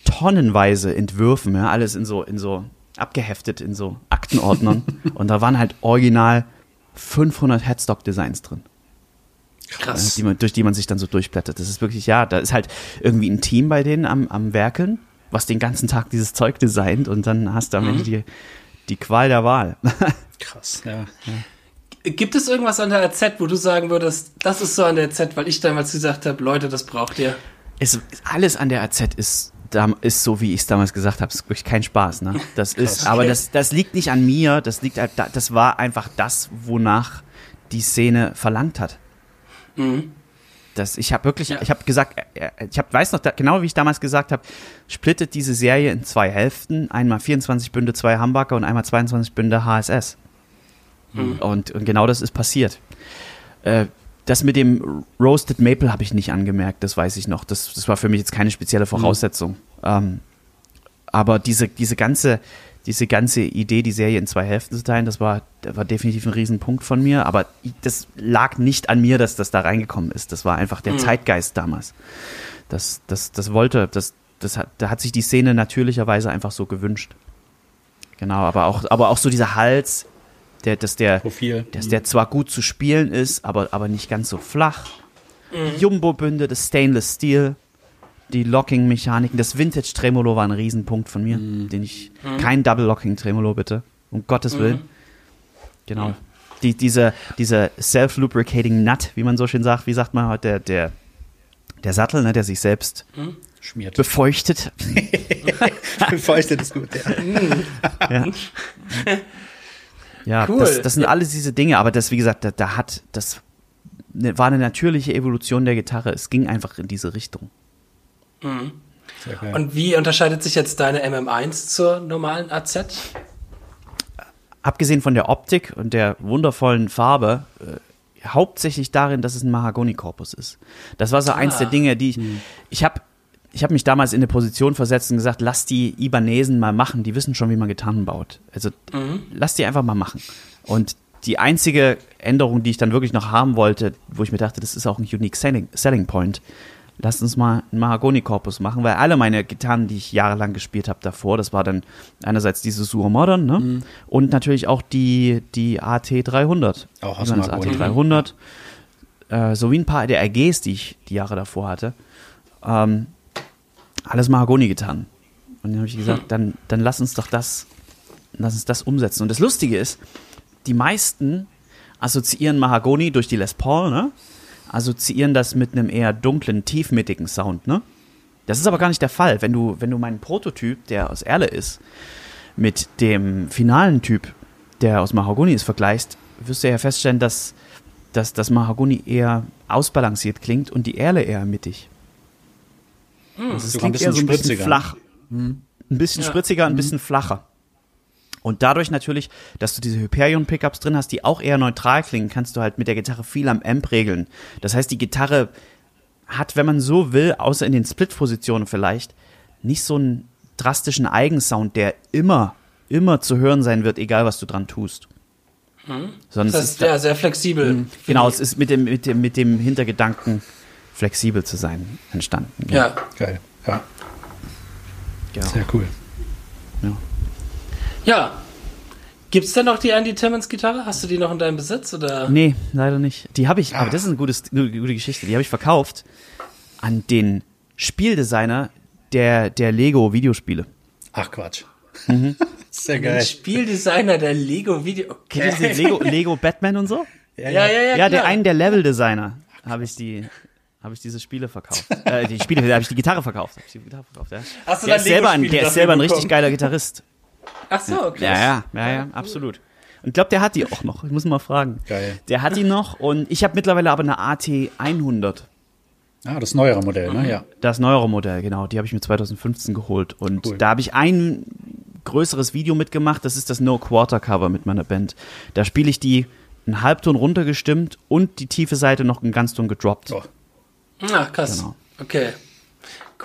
tonnenweise Entwürfen, ja, alles in so, in so abgeheftet in so Aktenordnern. Und da waren halt original 500 Headstock-Designs drin krass. die man, durch die man sich dann so durchblättert. Das ist wirklich, ja, da ist halt irgendwie ein Team bei denen am, am Werkeln, was den ganzen Tag dieses Zeug designt und dann hast du am Ende die, die Qual der Wahl. Krass, ja. Gibt es irgendwas an der AZ, wo du sagen würdest, das ist so an der AZ, weil ich damals gesagt habe, Leute, das braucht ihr? es, alles an der AZ ist, ist so, wie ich es damals gesagt habe. Es ist wirklich kein Spaß. Ne? Das ist, aber das, das liegt nicht an mir. Das liegt, halt da- das war einfach das, wonach die Szene verlangt hat. Das, ich habe wirklich, Ja. ich habe gesagt, äh, äh, ich hab, weiß noch da, genau, wie ich damals gesagt habe, splittet diese Serie in zwei Hälften, einmal 24 Bünde, zwei Hamburger und einmal 22 Bünde HSS. Und, und genau das ist passiert. Äh, das mit dem Roasted Maple habe ich nicht angemerkt, das weiß ich noch. Das, das war für mich jetzt keine spezielle Voraussetzung. Ähm, aber diese, diese, ganze, diese ganze Idee, die Serie in zwei Hälften zu teilen, das war, das war definitiv ein Riesenpunkt von mir. Aber das lag nicht an mir, dass das da reingekommen ist. Das war einfach der Zeitgeist damals. Das, das, das wollte, das, das hat, da hat sich die Szene natürlicherweise einfach so gewünscht. Genau, aber auch, aber auch so dieser Hals, der, dass der, Profil. dass der zwar gut zu spielen ist, aber, aber nicht ganz so flach. Jumbo-Bünde, das Stainless Steel, die Locking-Mechaniken, das Vintage-Tremolo war ein Riesenpunkt von mir, den ich, kein Double-Locking-Tremolo bitte, um Gottes Willen. Genau. Die, diese, diese Self-Lubricating Nut, wie man so schön sagt, wie sagt man heute, der, der, der Sattel, ne, der sich selbst Schmiert. befeuchtet. Befeuchtet ist gut, ja. Ja, ja Cool. das, das sind alles diese Dinge, aber das, wie gesagt, da, da hat, das ne, war eine natürliche Evolution der Gitarre. Es ging einfach in diese Richtung. Geil. Und wie unterscheidet sich jetzt deine MM1 zur normalen AZ? Abgesehen von der Optik und der wundervollen Farbe, äh, hauptsächlich darin, dass es ein Mahagoni-Korpus ist. Das war so eins der Dinge, die ich, ich habe ich hab mich damals in eine Position versetzt und gesagt, lass die Ibanesen mal machen, die wissen schon, wie man Gitarren baut. Also lass die einfach mal machen. Und die einzige Änderung, die ich dann wirklich noch haben wollte, wo ich mir dachte, das ist auch ein unique selling, selling point, lasst uns mal einen Mahagoni-Korpus machen, weil alle meine Gitarren, die ich jahrelang gespielt habe davor, das war dann einerseits diese Suho Modern, ne? Und natürlich auch die, die AT300. Auch aus Mahagoni. AT300. Äh, sowie ein paar der RGs, die ich die Jahre davor hatte. Ähm, alles Mahagoni-Gitarren. Und dann habe ich gesagt, dann, dann lass uns doch das, lass uns das umsetzen. Und das Lustige ist, die meisten assoziieren Mahagoni durch die Les Paul, ne? Assoziieren das mit einem eher dunklen, tiefmittigen Sound, ne? Das ist aber gar nicht der Fall. Wenn du, wenn du meinen Prototyp, der aus Erle ist, mit dem finalen Typ, der aus Mahagoni ist, vergleichst, wirst du ja feststellen, dass, dass das Mahagoni eher ausbalanciert klingt und die Erle eher mittig. Also es Sogar ein klingt bisschen eher so ein bisschen spritziger. flach. Ein bisschen Ja. spritziger, ein bisschen flacher. Und dadurch natürlich, dass du diese Hyperion-Pickups drin hast, die auch eher neutral klingen, kannst du halt mit der Gitarre viel am Amp regeln. Das heißt, die Gitarre hat, wenn man so will, außer in den Split-Positionen vielleicht, nicht so einen drastischen Eigensound, der immer, immer zu hören sein wird, egal was du dran tust. Sondern Das es heißt, ist, ja, sehr flexibel. genau, es ist mit dem, mit dem, mit dem Hintergedanken, flexibel zu sein, entstanden. Ja. Geil. Ja, genau. sehr cool. ja. Ja. Gibt's denn noch die Andy Timmons Gitarre? Hast du die noch in deinem Besitz oder? Nee, leider nicht. Die habe ich, aber das ist eine, gutes, eine gute Geschichte. Die habe ich verkauft an den Spieldesigner der, der Lego-Videospiele. Ach Quatsch. Mhm. Sehr geil. Spieldesigner der Lego-Video. Okay. Kennt ihr diese Lego, Lego Batman und so? Ja, ja, ja. Ja, der klar. einen der Level-Designer habe ich die. Habe ich diese Spiele verkauft. äh, die Spiele, da habe ich die Gitarre verkauft. Hab ich die Gitarre verkauft, ja. Hast du Der ist selber ein, der ist selber ein richtig geiler Gitarrist. Ach so, okay. Ja, ja, ja, ja, absolut. Und ich glaube, der hat die auch noch. Ich muss mal fragen. Geil. Der hat die noch und ich habe mittlerweile aber eine AT 100. Ah, das neuere Modell, Mhm. ne? Ja. Das neuere Modell, genau. Die habe ich mir 2015 geholt. Und Cool. da habe ich ein größeres Video mitgemacht. Das ist das No Quarter Cover mit meiner Band. Da spiele ich die einen Halbton runtergestimmt und die tiefe Seite noch einen Ganzton gedroppt. So. Ach, krass. Genau. Okay.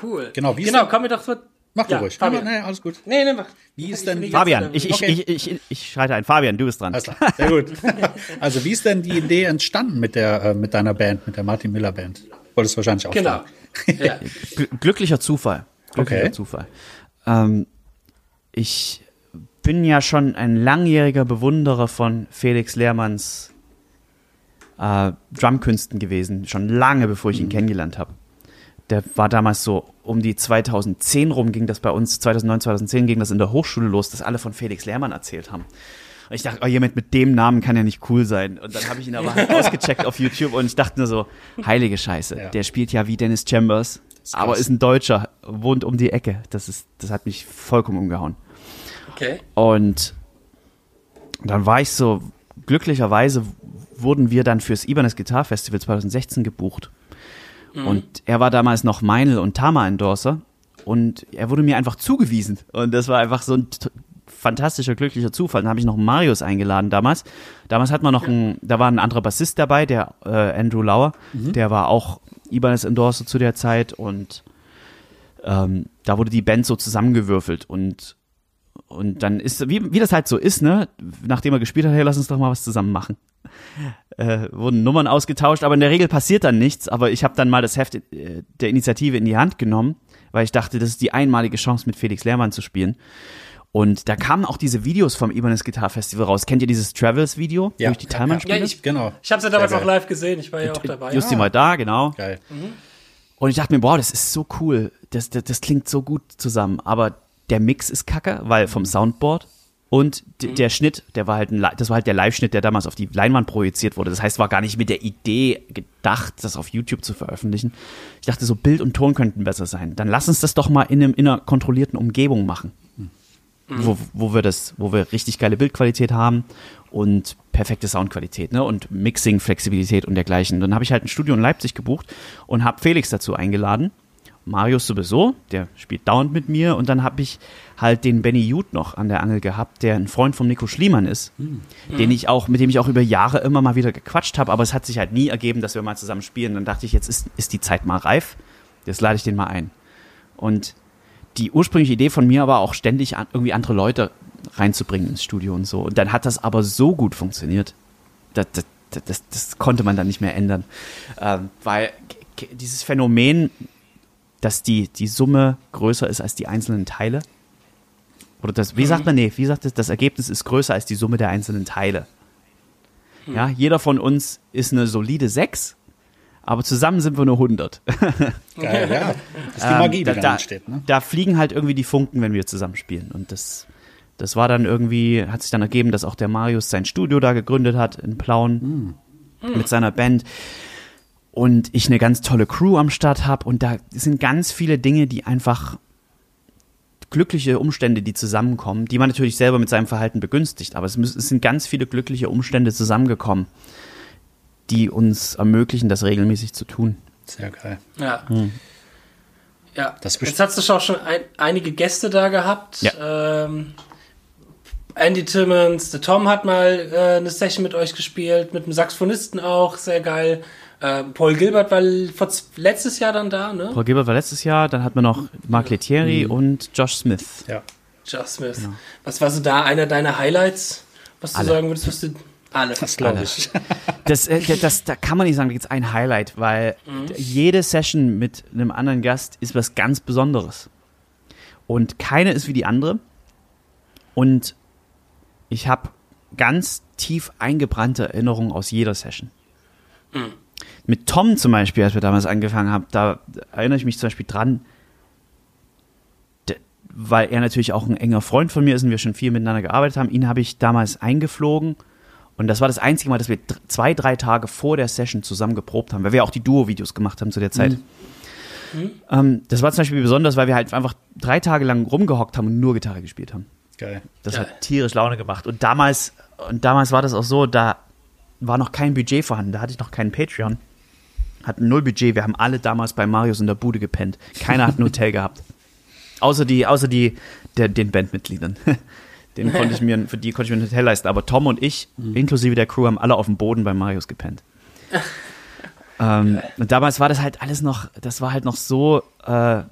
Cool. Genau, wie ist genau, komm mir doch so. Mach du Ja, ruhig. Fabian. Nee, alles gut. Nee, nee, mach. Wie ist Ich denn Fabian, ich, ich, Okay. ich, ich, ich schreite ein. Fabian, du bist dran. Alles klar. Sehr gut. Also, wie ist denn die Idee entstanden mit der, äh, mit deiner Band, mit der Martin Miller Band? Wolltest du wahrscheinlich auch Genau. Ja. Gl- glücklicher Zufall. Glücklicher Okay. Zufall. Ähm, ich bin ja schon ein langjähriger Bewunderer von Felix Lehrmanns äh, Drumkünsten gewesen, schon lange bevor ich ihn kennengelernt habe. Der war damals so um die 2010 rum, ging das bei uns, 2009, 2010 ging das in der Hochschule los, dass alle von Felix Lehrmann erzählt haben. Und ich dachte, oh, jemand mit dem Namen kann ja nicht cool sein. Und dann habe ich ihn aber halt ausgecheckt auf YouTube und ich dachte nur so, heilige Scheiße, Ja. der spielt ja wie Dennis Chambers, ist aber ist ein Deutscher, wohnt um die Ecke. Das, ist, das hat mich vollkommen umgehauen. Okay. Und dann war ich so, glücklicherweise wurden wir dann fürs Ibanez Guitar Festival 2016 gebucht. Und er war damals noch Meinl und Tama Endorser und er wurde mir einfach zugewiesen. Und das war einfach so ein fantastischer, glücklicher Zufall. Dann habe ich noch Marius eingeladen damals. Damals hat man noch ein, da war ein anderer Bassist dabei, der äh, Andrew Lauer, der war auch Ibanez Endorser zu der Zeit. Und ähm, da wurde die Band so zusammengewürfelt. Und und dann ist, wie, wie das halt so ist, ne, nachdem er gespielt hat, hey, lass uns doch mal was zusammen machen. Äh, wurden Nummern ausgetauscht, aber in der Regel passiert dann nichts. Aber ich habe dann mal das Heft äh, der Initiative in die Hand genommen, weil ich dachte, das ist die einmalige Chance, mit Felix Lehrmann zu spielen. Und da kamen auch diese Videos vom Ibanez Guitar Festival raus. Kennt ihr dieses Travels-Video, Ja. wo ich die Ja, ja. spiele? Ja, ich, Genau. ich habe es ja damals auch live gesehen. Ich war ja auch dabei. Justi mal da, genau. Geil. Und ich dachte mir, boah, das ist so cool. Das, das, das klingt so gut zusammen. Aber der Mix ist kacke, weil vom Soundboard und d- der Schnitt, der war halt ein, das war halt der Live-Schnitt, der damals auf die Leinwand projiziert wurde. Das heißt, war gar nicht mit der Idee gedacht, das auf YouTube zu veröffentlichen. Ich dachte, so Bild und Ton könnten besser sein. Dann lass uns das doch mal in, einem, in einer kontrollierten Umgebung machen. Wo, wo wir das, wo wir richtig geile Bildqualität haben und perfekte Soundqualität, ne? Und Mixing, Flexibilität und dergleichen. Dann habe ich halt ein Studio in Leipzig gebucht und habe Felix dazu eingeladen. Marius sowieso, der spielt dauernd mit mir und dann habe ich halt den Benny Jud noch an der Angel gehabt, der ein Freund von Nico Schliemann ist, den ich auch, mit dem ich auch über Jahre immer mal wieder gequatscht habe, aber es hat sich halt nie ergeben, dass wir mal zusammen spielen. Dann dachte ich, jetzt ist, ist die Zeit mal reif, jetzt lade ich den mal ein. Und die ursprüngliche Idee von mir war auch ständig irgendwie andere Leute reinzubringen ins Studio und so. Und dann hat das aber so gut funktioniert, das, das, das, das konnte man dann nicht mehr ändern. Ähm, weil dieses Phänomen, dass die, die Summe größer ist als die einzelnen Teile, oder das, wie sagt man, nee, wie sagt das, das Ergebnis ist größer als die Summe der einzelnen Teile. Ja, jeder von uns ist eine solide 6, aber zusammen sind wir nur 100. Geil, ja. Das ist die Ähm, Magie, die da, da da, entsteht, ne? da fliegen halt irgendwie die Funken, wenn wir zusammen spielen. Und das, das war dann irgendwie, hat sich dann ergeben, dass auch der Marius sein Studio da gegründet hat in Plauen mit seiner Band. Und ich eine ganz tolle Crew am Start habe. Und da sind ganz viele Dinge, die einfach glückliche Umstände, die zusammenkommen, die man natürlich selber mit seinem Verhalten begünstigt. Aber es, müssen, es sind ganz viele glückliche Umstände zusammengekommen, die uns ermöglichen, das regelmäßig zu tun. Sehr geil. Ja. Ja, Das best- jetzt hast du auch schon ein, einige Gäste da gehabt. Ähm, Andy Timmons, der Tom hat mal äh, eine Session mit euch gespielt, mit einem Saxophonisten auch, sehr geil. Äh, Paul Gilbert war vor, letztes Jahr dann da, ne? Paul Gilbert war letztes Jahr, dann hatten wir noch Mark Lettieri und Josh Smith. Ja. Josh Smith. Was war so da einer deiner Highlights, was du Alle. sagen würdest, was du alle? Das glaube ich. Das, äh, das, das, da kann man nicht sagen, da gibt's ein Highlight, weil jede Session mit einem anderen Gast ist was ganz Besonderes. Und keine ist wie die andere. Und ich habe ganz tief eingebrannte Erinnerungen aus jeder Session. Mit Tom zum Beispiel, als wir damals angefangen haben, da erinnere ich mich zum Beispiel dran, weil er natürlich auch ein enger Freund von mir ist und wir schon viel miteinander gearbeitet haben. Ihn habe ich damals eingeflogen und das war das einzige Mal, dass wir zwei, drei Tage vor der Session zusammen geprobt haben, weil wir auch die Duo-Videos gemacht haben zu der Zeit. Ähm, das war zum Beispiel besonders, weil wir halt einfach drei Tage lang rumgehockt haben und nur Gitarre gespielt haben. Geil. Das Geil. hat tierisch Laune gemacht. Und damals, und damals war das auch so, da war noch kein Budget vorhanden, da hatte ich noch keinen Patreon. Hatten null Budget, wir haben alle damals bei Marius in der Bude gepennt. Keiner hat ein Hotel gehabt. Außer die, außer die, der, den Bandmitgliedern. Den konnte ich mir, für die konnte ich mir ein Hotel leisten. Aber Tom und ich, inklusive der Crew, haben alle auf dem Boden bei Marius gepennt. ähm, und damals war das halt alles noch, das war halt noch so äh,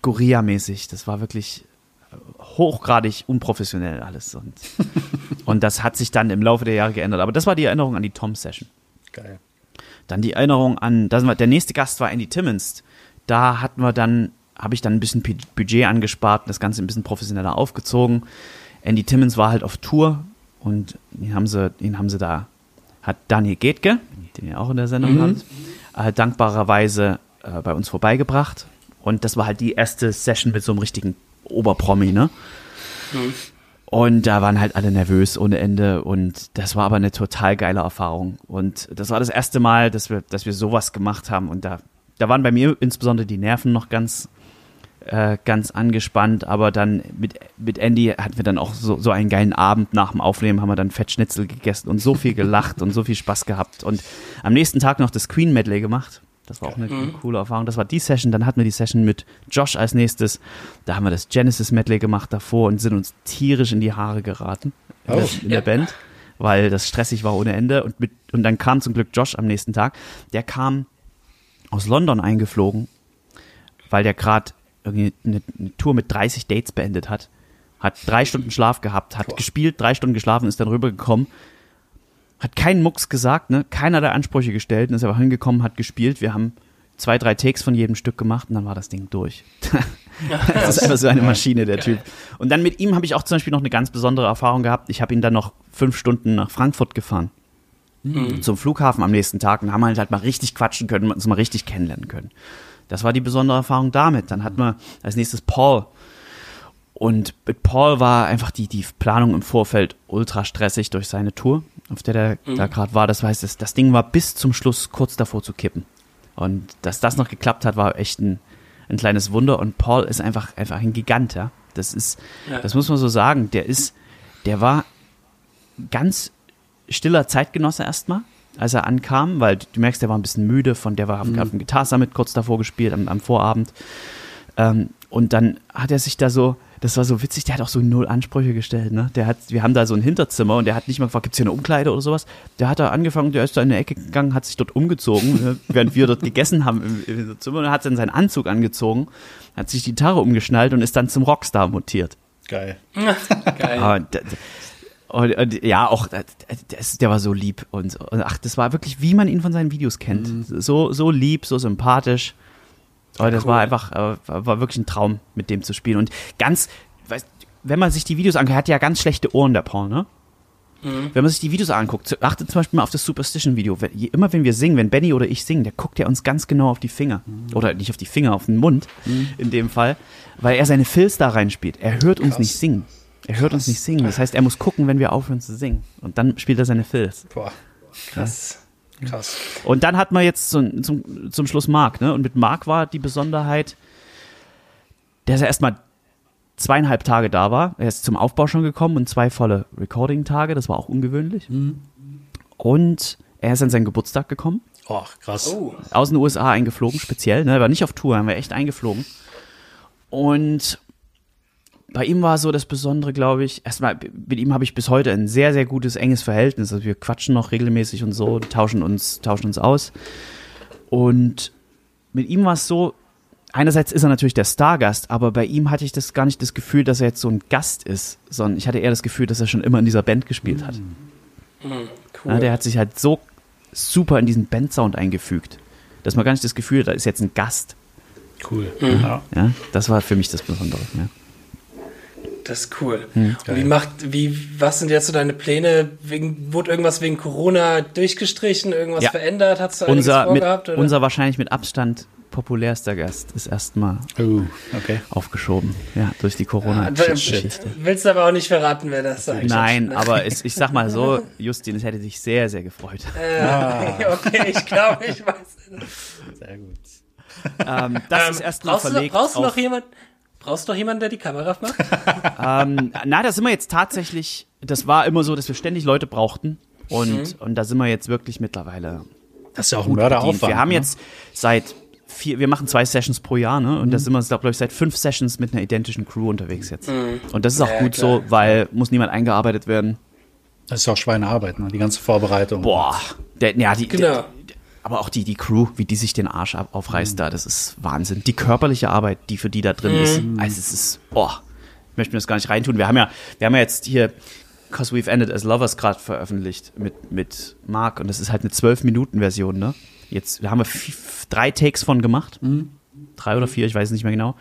Gorilla-mäßig. Das war wirklich hochgradig unprofessionell alles. Und, und das hat sich dann im Laufe der Jahre geändert. Aber das war die Erinnerung an die Tom-Session. Geil. Dann die Erinnerung an, das war, der nächste Gast war Andy Timmons. Da hatten wir dann, habe ich dann ein bisschen Budget angespart und das Ganze ein bisschen professioneller aufgezogen. Andy Timmons war halt auf Tour und ihn haben sie, ihn haben sie da, hat Daniel Getke, den ihr auch in der Sendung habt, äh, dankbarerweise äh, bei uns vorbeigebracht. Und das war halt die erste Session mit so einem richtigen Oberpromi, ne? Und da waren halt alle nervös ohne Ende. Und das war aber eine total geile Erfahrung. Und das war das erste Mal, dass wir, dass wir sowas gemacht haben. Und da, da waren bei mir insbesondere die Nerven noch ganz, äh, ganz angespannt, aber dann mit, mit Andy hatten wir dann auch so, so einen geilen Abend. Nach dem Aufnehmen, haben wir dann Fettschnitzel gegessen und so viel gelacht und so viel Spaß gehabt. Und am nächsten Tag noch das Queen Medley gemacht. Das war auch eine, eine coole Erfahrung. Das war die Session. Dann hatten wir die Session mit Josh als nächstes. Da haben wir das Genesis Medley gemacht davor und sind uns tierisch in die Haare geraten in, der, in der Band, weil das stressig war ohne Ende. Und, mit, und dann kam zum Glück Josh am nächsten Tag. Der kam aus London eingeflogen, weil der gerade irgendwie eine, eine Tour mit 30 Dates beendet hat. Hat drei Stunden Schlaf gehabt, hat gespielt, drei Stunden geschlafen, ist dann rübergekommen. Hat keinen Mucks gesagt, ne? Keiner der Ansprüche gestellt und ist einfach hingekommen, hat gespielt. Wir haben zwei, drei Takes von jedem Stück gemacht und dann war das Ding durch. das ist einfach so eine Maschine, der Typ. Und dann mit ihm habe ich auch zum Beispiel noch eine ganz besondere Erfahrung gehabt. Ich habe ihn dann noch fünf Stunden nach Frankfurt gefahren. Zum Flughafen am nächsten Tag und haben halt, halt mal richtig quatschen können und uns mal richtig kennenlernen können. Das war die besondere Erfahrung damit. Dann hatten wir als nächstes Paul. Und mit Paul war einfach die, die Planung im Vorfeld ultra stressig durch seine Tour, auf der der da gerade war. Das heißt, das, das Ding war bis zum Schluss kurz davor zu kippen. Und dass das noch geklappt hat, war echt ein, ein kleines Wunder. Und Paul ist einfach, einfach ein Gigant, ja. Das ist, Ja. das muss man so sagen. Der ist, der war ganz stiller Zeitgenosse erstmal, als er ankam, weil du merkst, der war ein bisschen müde, von der war mhm. auf dem Guitar Summit kurz davor gespielt, am, am Vorabend. Ähm, und dann hat er sich da so, das war so witzig, der hat auch so null Ansprüche gestellt, ne? Der hat, wir haben da so ein Hinterzimmer und der hat nicht mal gefragt, gibt's hier eine Umkleide oder sowas? Der hat da angefangen, der ist da in eine Ecke gegangen, hat sich dort umgezogen, ne, während wir dort gegessen haben im, im Hinterzimmer und hat dann seinen Anzug angezogen, hat sich die Gitarre umgeschnallt und ist dann zum Rockstar mutiert. Geil. Geil. D- und, und ja, auch das, der war so lieb und, und ach, das war wirklich, wie man ihn von seinen Videos kennt. So, so lieb, so sympathisch. Aber das war einfach, äh, war wirklich ein Traum, mit dem zu spielen. Und ganz, weißt, wenn man sich die Videos anguckt, er hat ja ganz schlechte Ohren, der Paul, ne? Wenn man sich die Videos anguckt, achtet zum Beispiel mal auf das Superstition-Video. Immer wenn wir singen, wenn Benny oder ich singen, der guckt ja uns ganz genau auf die Finger. Oder nicht auf die Finger, auf den Mund in dem Fall, weil er seine Filz da reinspielt. Er hört uns Krass. nicht singen. Er hört uns nicht singen. Das heißt, er muss gucken, wenn wir aufhören zu singen. Und dann spielt er seine Filz. Boah, Krass. Krass. Und dann hat man jetzt zum, zum, zum Schluss Marc, ne? Und mit Marc war die Besonderheit, dass er erstmal zweieinhalb Tage da war. Er ist zum Aufbau schon gekommen und zwei volle Recording-Tage, das war auch ungewöhnlich. Und er ist an seinen Geburtstag gekommen, Oh, krass. Oh. aus den USA eingeflogen, speziell, ne? Er war nicht auf Tour, haben wir echt eingeflogen. Und bei ihm war so das Besondere, glaube ich, erstmal, mit ihm habe ich bis heute ein sehr, sehr gutes, enges Verhältnis. Also wir quatschen noch regelmäßig und so, tauschen uns, tauschen uns aus. Und mit ihm war es so, einerseits ist er natürlich der Stargast, aber bei ihm hatte ich das gar nicht das Gefühl, dass er jetzt so ein Gast ist, sondern ich hatte eher das Gefühl, dass er schon immer in dieser Band gespielt hat. Cool. Ja, der hat sich halt so super in diesen Bandsound eingefügt, dass man gar nicht das Gefühl hat, da ist jetzt ein Gast. Cool. Ja. Ja, das war für mich das Besondere. Ja. Das ist cool. Hm. Und wie macht, wie, was sind jetzt so deine Pläne? Wegen, wurde irgendwas wegen Corona durchgestrichen, irgendwas Ja. verändert? Hast du einiges Unser, mit, vorgehabt? Oder? unser wahrscheinlich mit Abstand populärster Gast ist erstmal Oh, okay. aufgeschoben. Ja, durch die Ah, Corona-Geschichte. Willst aber auch nicht verraten, wer das sein Nein, aber es, ich sag mal so, Justin, es hätte dich sehr, sehr gefreut. Äh, okay, ich glaube, ich weiß. Sehr gut. Ähm, das Ähm, ist erstmal brauchst du, noch- verlegt. brauchst du noch jemand? Brauchst du noch jemanden, der die Kamera macht? Ähm, na, da sind wir jetzt tatsächlich, das war immer so, dass wir ständig Leute brauchten. Und, und da sind wir jetzt wirklich mittlerweile Das ist ja auch ein. Mörderaufwand. Wir haben ne? jetzt seit vier, wir machen zwei Sessions pro Jahr, ne? Und Mhm. da sind wir, glaube ich, seit fünf Sessions mit einer identischen Crew unterwegs jetzt. Und das ist auch Ja, gut klar. so, weil muss niemand eingearbeitet werden. Das ist ja auch Schweinearbeit, ne? die ganze Vorbereitung. Boah, der, ja, die, Genau. Aber auch die, die Crew, wie die sich den Arsch aufreißt da, das ist Wahnsinn. Die körperliche Arbeit, die für die da drin ist, also es ist, boah, ich möchte mir das gar nicht reintun. Wir haben ja, wir haben ja jetzt hier Cause We've Ended as Lovers gerade veröffentlicht mit, mit Mark und das ist halt eine 12-Minuten-Version, ne? Jetzt haben wir drei Takes von gemacht. Drei oder vier, ich weiß nicht mehr genau.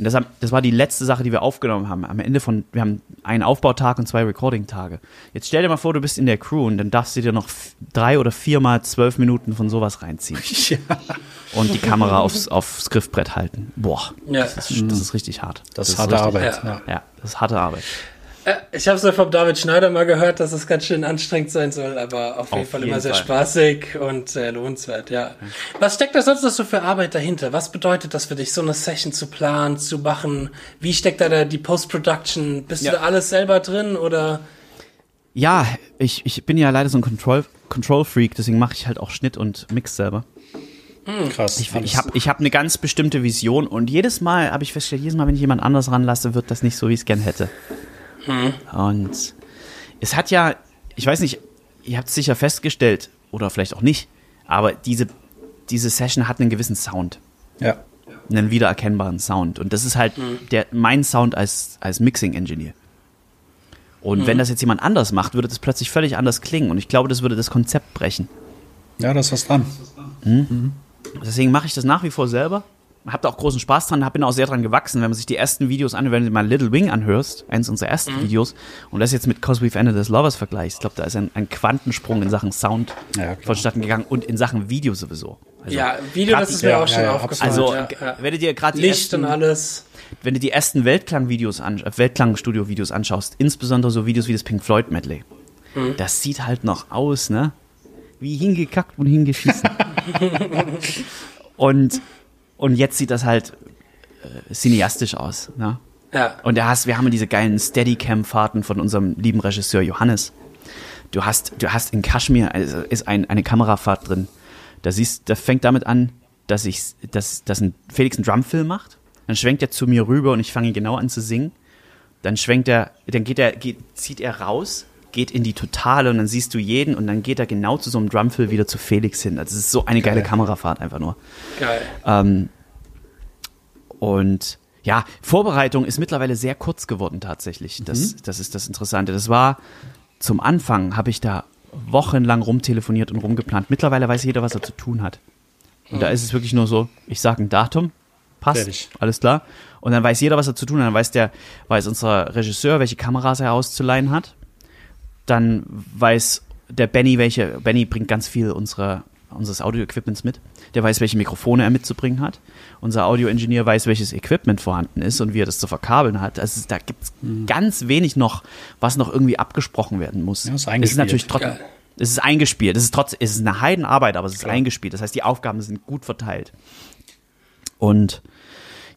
Und das, das war die letzte Sache, die wir aufgenommen haben. Am Ende von, wir haben einen Aufbautag und zwei Recording-Tage. Jetzt stell dir mal vor, du bist in der Crew und dann darfst du dir noch drei oder viermal zwölf Minuten von sowas reinziehen. Und die Kamera aufs, aufs Griffbrett halten. Boah, Ja. das ist, das ist richtig hart. Das ist harte richtig, Arbeit. ja. Ja. Ja, das ist harte Arbeit. Äh, Ich habe es ja vom David Schneider mal gehört, dass es ganz schön anstrengend sein soll, aber auf jeden Auf Fall jeden immer sehr Fall. spaßig und sehr lohnenswert, ja. Was steckt da sonst noch so für Arbeit dahinter? Was bedeutet das für dich, so eine Session zu planen, zu machen? Wie steckt da, da die Post-Production? Bist Ja. du da alles selber drin oder? Ja, ich, ich bin ja leider so ein Control, Control Freak, deswegen mache ich halt auch Schnitt und Mix selber. Krass. Ich, ich habe ich hab eine ganz bestimmte Vision und jedes Mal habe ich festgestellt, jedes Mal, wenn ich jemand anders ranlasse, wird das nicht so, wie ich es gern hätte. Und es hat ja, ich weiß nicht, ihr habt es sicher festgestellt oder vielleicht auch nicht, aber diese, diese Session hat einen gewissen Sound, ja. einen wiedererkennbaren Sound. Und das ist halt der, mein Sound als, als Mixing-Engineer. Und wenn das jetzt jemand anders macht, würde das plötzlich völlig anders klingen. Und ich glaube, das würde das Konzept brechen. ja, da ist was dran. Deswegen mache ich das nach wie vor selber. Hab da auch großen Spaß dran, hab bin auch sehr dran gewachsen, wenn man sich die ersten Videos anhört, wenn du mal Little Wing anhörst, eins unserer ersten Videos, und das jetzt mit Cause We've Ended as Lovers vergleichst, ich glaube, da ist ein, ein Quantensprung in Sachen Sound Ja, vonstatten gegangen und in Sachen Video sowieso. Also, ja, Video, das ist mir ja, auch schon ja, ja, aufgefallen. Also, ja, ja. wenn du dir gerade die Licht ersten, und alles. wenn du die ersten Weltklang-Videos an, äh, Weltklang-Studio-Videos anschaust, insbesondere so Videos wie das Pink Floyd Medley, das sieht halt noch aus, ne? Wie hingekackt und hingeschissen. und, und jetzt sieht das halt äh, cineastisch aus, ne? Ja. Und da hast, wir haben diese geilen Steadicam-Fahrten von unserem lieben Regisseur Johannes. Du hast, du hast in Kaschmir also ist ein, eine Kamerafahrt drin. Da siehst, da fängt damit an, dass ich, dass, dass ein Felix einen Drumfill macht. Dann schwenkt er zu mir rüber und ich fange ihn genau an zu singen. Dann schwenkt er, dann geht er, geht, zieht er raus, geht in die Totale und dann siehst du jeden und dann geht er genau zu so einem Drumfill wieder zu Felix hin. Also es ist so eine geile Kamerafahrt einfach nur. Geil. Ähm, und ja, Vorbereitung ist mittlerweile sehr kurz geworden tatsächlich. Das, das ist das Interessante. Das war zum Anfang, habe ich da wochenlang rumtelefoniert und rumgeplant. Mittlerweile weiß jeder, was er zu tun hat. Und da ist es wirklich nur so, ich sage ein Datum, passt, Fertig. alles klar. Und dann weiß jeder, was er zu tun hat. Dann weiß der, weiß unser Regisseur, welche Kameras er auszuleihen hat. Dann weiß der Benny, welche, Benny bringt ganz viel unserer, unseres Audio-Equipments mit. Der weiß, welche Mikrofone er mitzubringen hat. Unser Audio-Ingenieur weiß, welches Equipment vorhanden ist und wie er das zu verkabeln hat. Also da gibt es ganz wenig noch, was noch irgendwie abgesprochen werden muss. Ja, ist es ist eingespielt. natürlich trotzdem, es ist eingespielt. Es ist trotzdem, es ist eine Heidenarbeit, aber es ist eingespielt. Das heißt, die Aufgaben sind gut verteilt. Und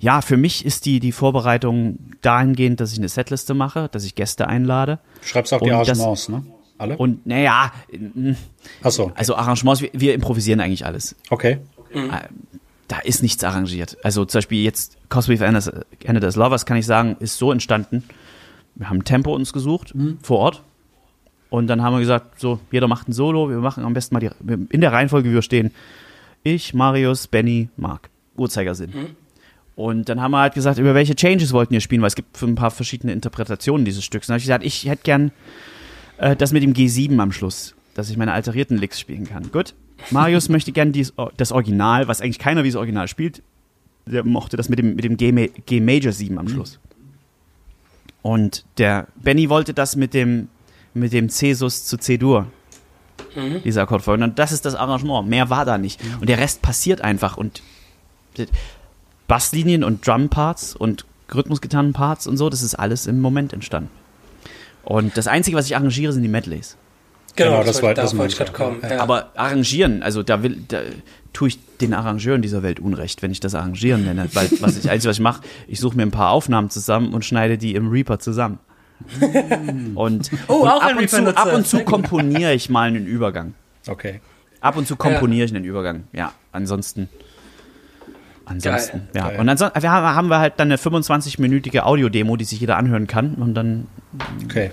ja, für mich ist die, die Vorbereitung dahingehend, dass ich eine Setliste mache, dass ich Gäste einlade. Du schreibst auch die Arrangements, ne? Alle? Und naja, Achso, also Arrangements, wir, wir improvisieren eigentlich alles. okay. Da ist nichts arrangiert. Also zum Beispiel jetzt Cause We've Ended Ended as Lovers, kann ich sagen, ist so entstanden. Wir haben ein Tempo uns gesucht, vor Ort. Und dann haben wir gesagt, so, jeder macht ein Solo, wir machen am besten mal die, in der Reihenfolge, wie wir stehen. Ich, Marius, Benny, Marc. Uhrzeigersinn. Und dann haben wir halt gesagt, über welche Changes wollten wir spielen, weil es gibt ein paar verschiedene Interpretationen dieses Stücks. Dann habe ich gesagt, ich hätte gern äh, das mit dem G7 am Schluss, dass ich meine alterierten Licks spielen kann. Gut. Marius möchte gern dies, das Original, was eigentlich keiner wie das Original spielt. Der mochte das mit dem, mit dem G, G Major 7 am Schluss. Und der Benny wollte das mit dem, mit dem C-Sus zu C-Dur. Dieser Akkordfolge. Und das ist das Arrangement. Mehr war da nicht. Und der Rest passiert einfach. Und Basslinien und Drumparts und Rhythmusgitarrenparts und so, das ist alles im Moment entstanden. Und das Einzige, was ich arrangiere, sind die Medleys. Genau, Genau, das, das wollte, das wollte ich gerade kommen. ja. Ja. Aber arrangieren, also da will, da tue ich den Arrangeuren dieser Welt Unrecht, wenn ich das arrangieren nenne. Weil was ich, einzige, was ich mache, ich suche mir ein paar Aufnahmen zusammen und schneide die im Reaper zusammen. Und, Oh, und auch ab, ein und zu, ab und zu komponiere ich mal einen Übergang. Okay. Ab und zu komponiere ich einen Übergang. Ja, ansonsten. Ansonsten, Geil. ja. Geil. Und ansonsten wir haben, haben wir halt dann eine 25-minütige Audiodemo, die sich jeder anhören kann. Und dann, Okay.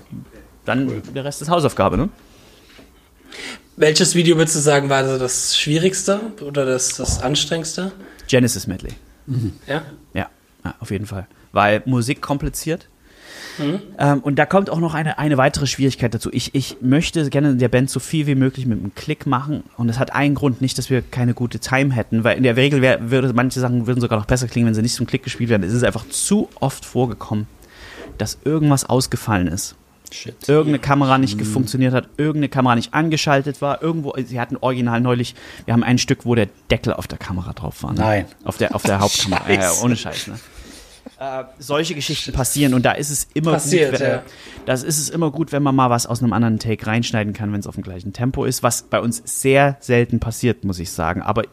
dann der Rest ist Hausaufgabe, ne? Welches Video würdest du sagen, war so das schwierigste oder das, das anstrengendste? Genesis Medley. Ja? Ja, ja, auf jeden Fall. Weil Musik kompliziert. Ähm, und da kommt auch noch eine, eine weitere Schwierigkeit dazu. Ich, ich möchte gerne in der Band so viel wie möglich mit einem Klick machen. Und es hat einen Grund, nicht, dass wir keine gute Time hätten, weil in der Regel wär, würde manche Sachen würden sogar noch besser klingen, wenn sie nicht zum Klick gespielt werden. Es ist einfach zu oft vorgekommen, dass irgendwas ausgefallen ist. Shit. Irgendeine Kamera nicht funktioniert hat, irgendeine Kamera nicht angeschaltet war, irgendwo, sie hatten original neulich, wir haben ein Stück, wo der Deckel auf der Kamera drauf war. Ne? Nein. Auf der, auf der Hauptkamera. Ja, ja, Scheiße. ohne Scheiß, ne? Äh, solche Geschichten passieren und da ist es immer Passiert, gut, wenn, ja. das ist es immer gut, wenn man mal was aus einem anderen Take reinschneiden kann, wenn es auf dem gleichen Tempo ist, was bei uns sehr selten passiert, muss ich sagen. Aber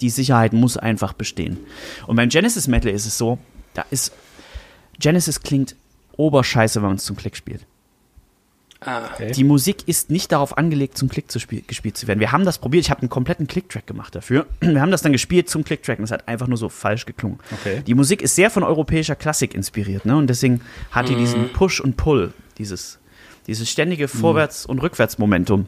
die Sicherheit muss einfach bestehen. Und beim Genesis Metal ist es so, da ist Genesis klingt oberscheiße, wenn man es zum Klick spielt. Ah, Okay. Die Musik ist nicht darauf angelegt, zum Klick zu spiel, gespielt zu werden. Wir haben das probiert, ich habe einen kompletten Click-Track gemacht dafür. Wir haben das dann gespielt zum Click-Track und es hat einfach nur so falsch geklungen. Okay. Die Musik ist sehr von europäischer Klassik inspiriert, ne? Und deswegen hat die diesen Push und Pull, dieses, dieses ständige Vorwärts- und Rückwärtsmomentum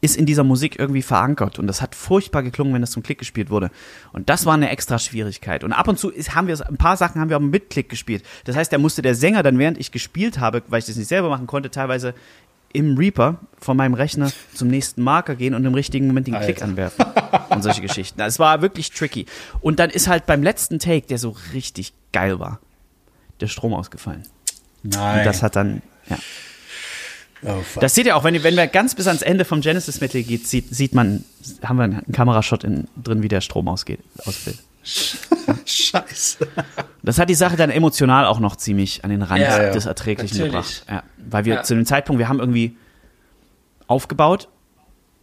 ist in dieser Musik irgendwie verankert und das hat furchtbar geklungen, wenn das zum Klick gespielt wurde. Und das war eine extra Schwierigkeit. Und ab und zu ist, haben wir ein paar Sachen haben wir auch mit Klick gespielt. Das heißt, da musste der Sänger dann, während ich gespielt habe, weil ich das nicht selber machen konnte, teilweise im Reaper von meinem Rechner zum nächsten Marker gehen und im richtigen Moment den Alter. Klick anwerfen. Und solche Geschichten. Es war wirklich tricky. Und dann ist halt beim letzten Take, der so richtig geil war, der Strom ausgefallen. Nein. Und das hat dann, ja. Oh. Das seht ihr auch, wenn, ihr- wenn wir ganz bis ans Ende vom Genesis Metal geht, sieht, sieht man, haben wir einen Kamerashot in, drin, wie der Strom ausgeht, ausfällt. Scheiße. Das hat die Sache dann emotional auch noch ziemlich an den Rand Ja, ja. des Erträglichen Natürlich. gebracht. Ja, weil wir Ja. zu dem Zeitpunkt, wir haben irgendwie aufgebaut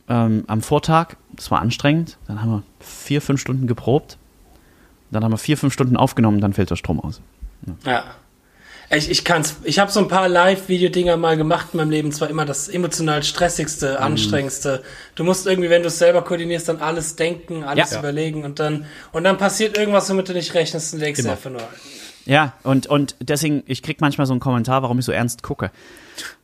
ähm, am Vortag, das war anstrengend, dann haben wir vier, fünf Stunden geprobt, dann haben wir vier, fünf Stunden aufgenommen, dann fällt der Strom aus. ja. Ich, ich kann's. Ich habe so ein paar Live-Video-Dinger mal gemacht in meinem Leben. Zwar immer das emotional stressigste, Mhm. anstrengendste. Du musst irgendwie, wenn du es selber koordinierst, dann alles denken, alles Ja. überlegen und dann und dann passiert irgendwas, womit du nicht rechnest und denkst dir Immer. einfach nur. Ja, und, und deswegen, ich krieg manchmal so einen Kommentar, warum ich so ernst gucke.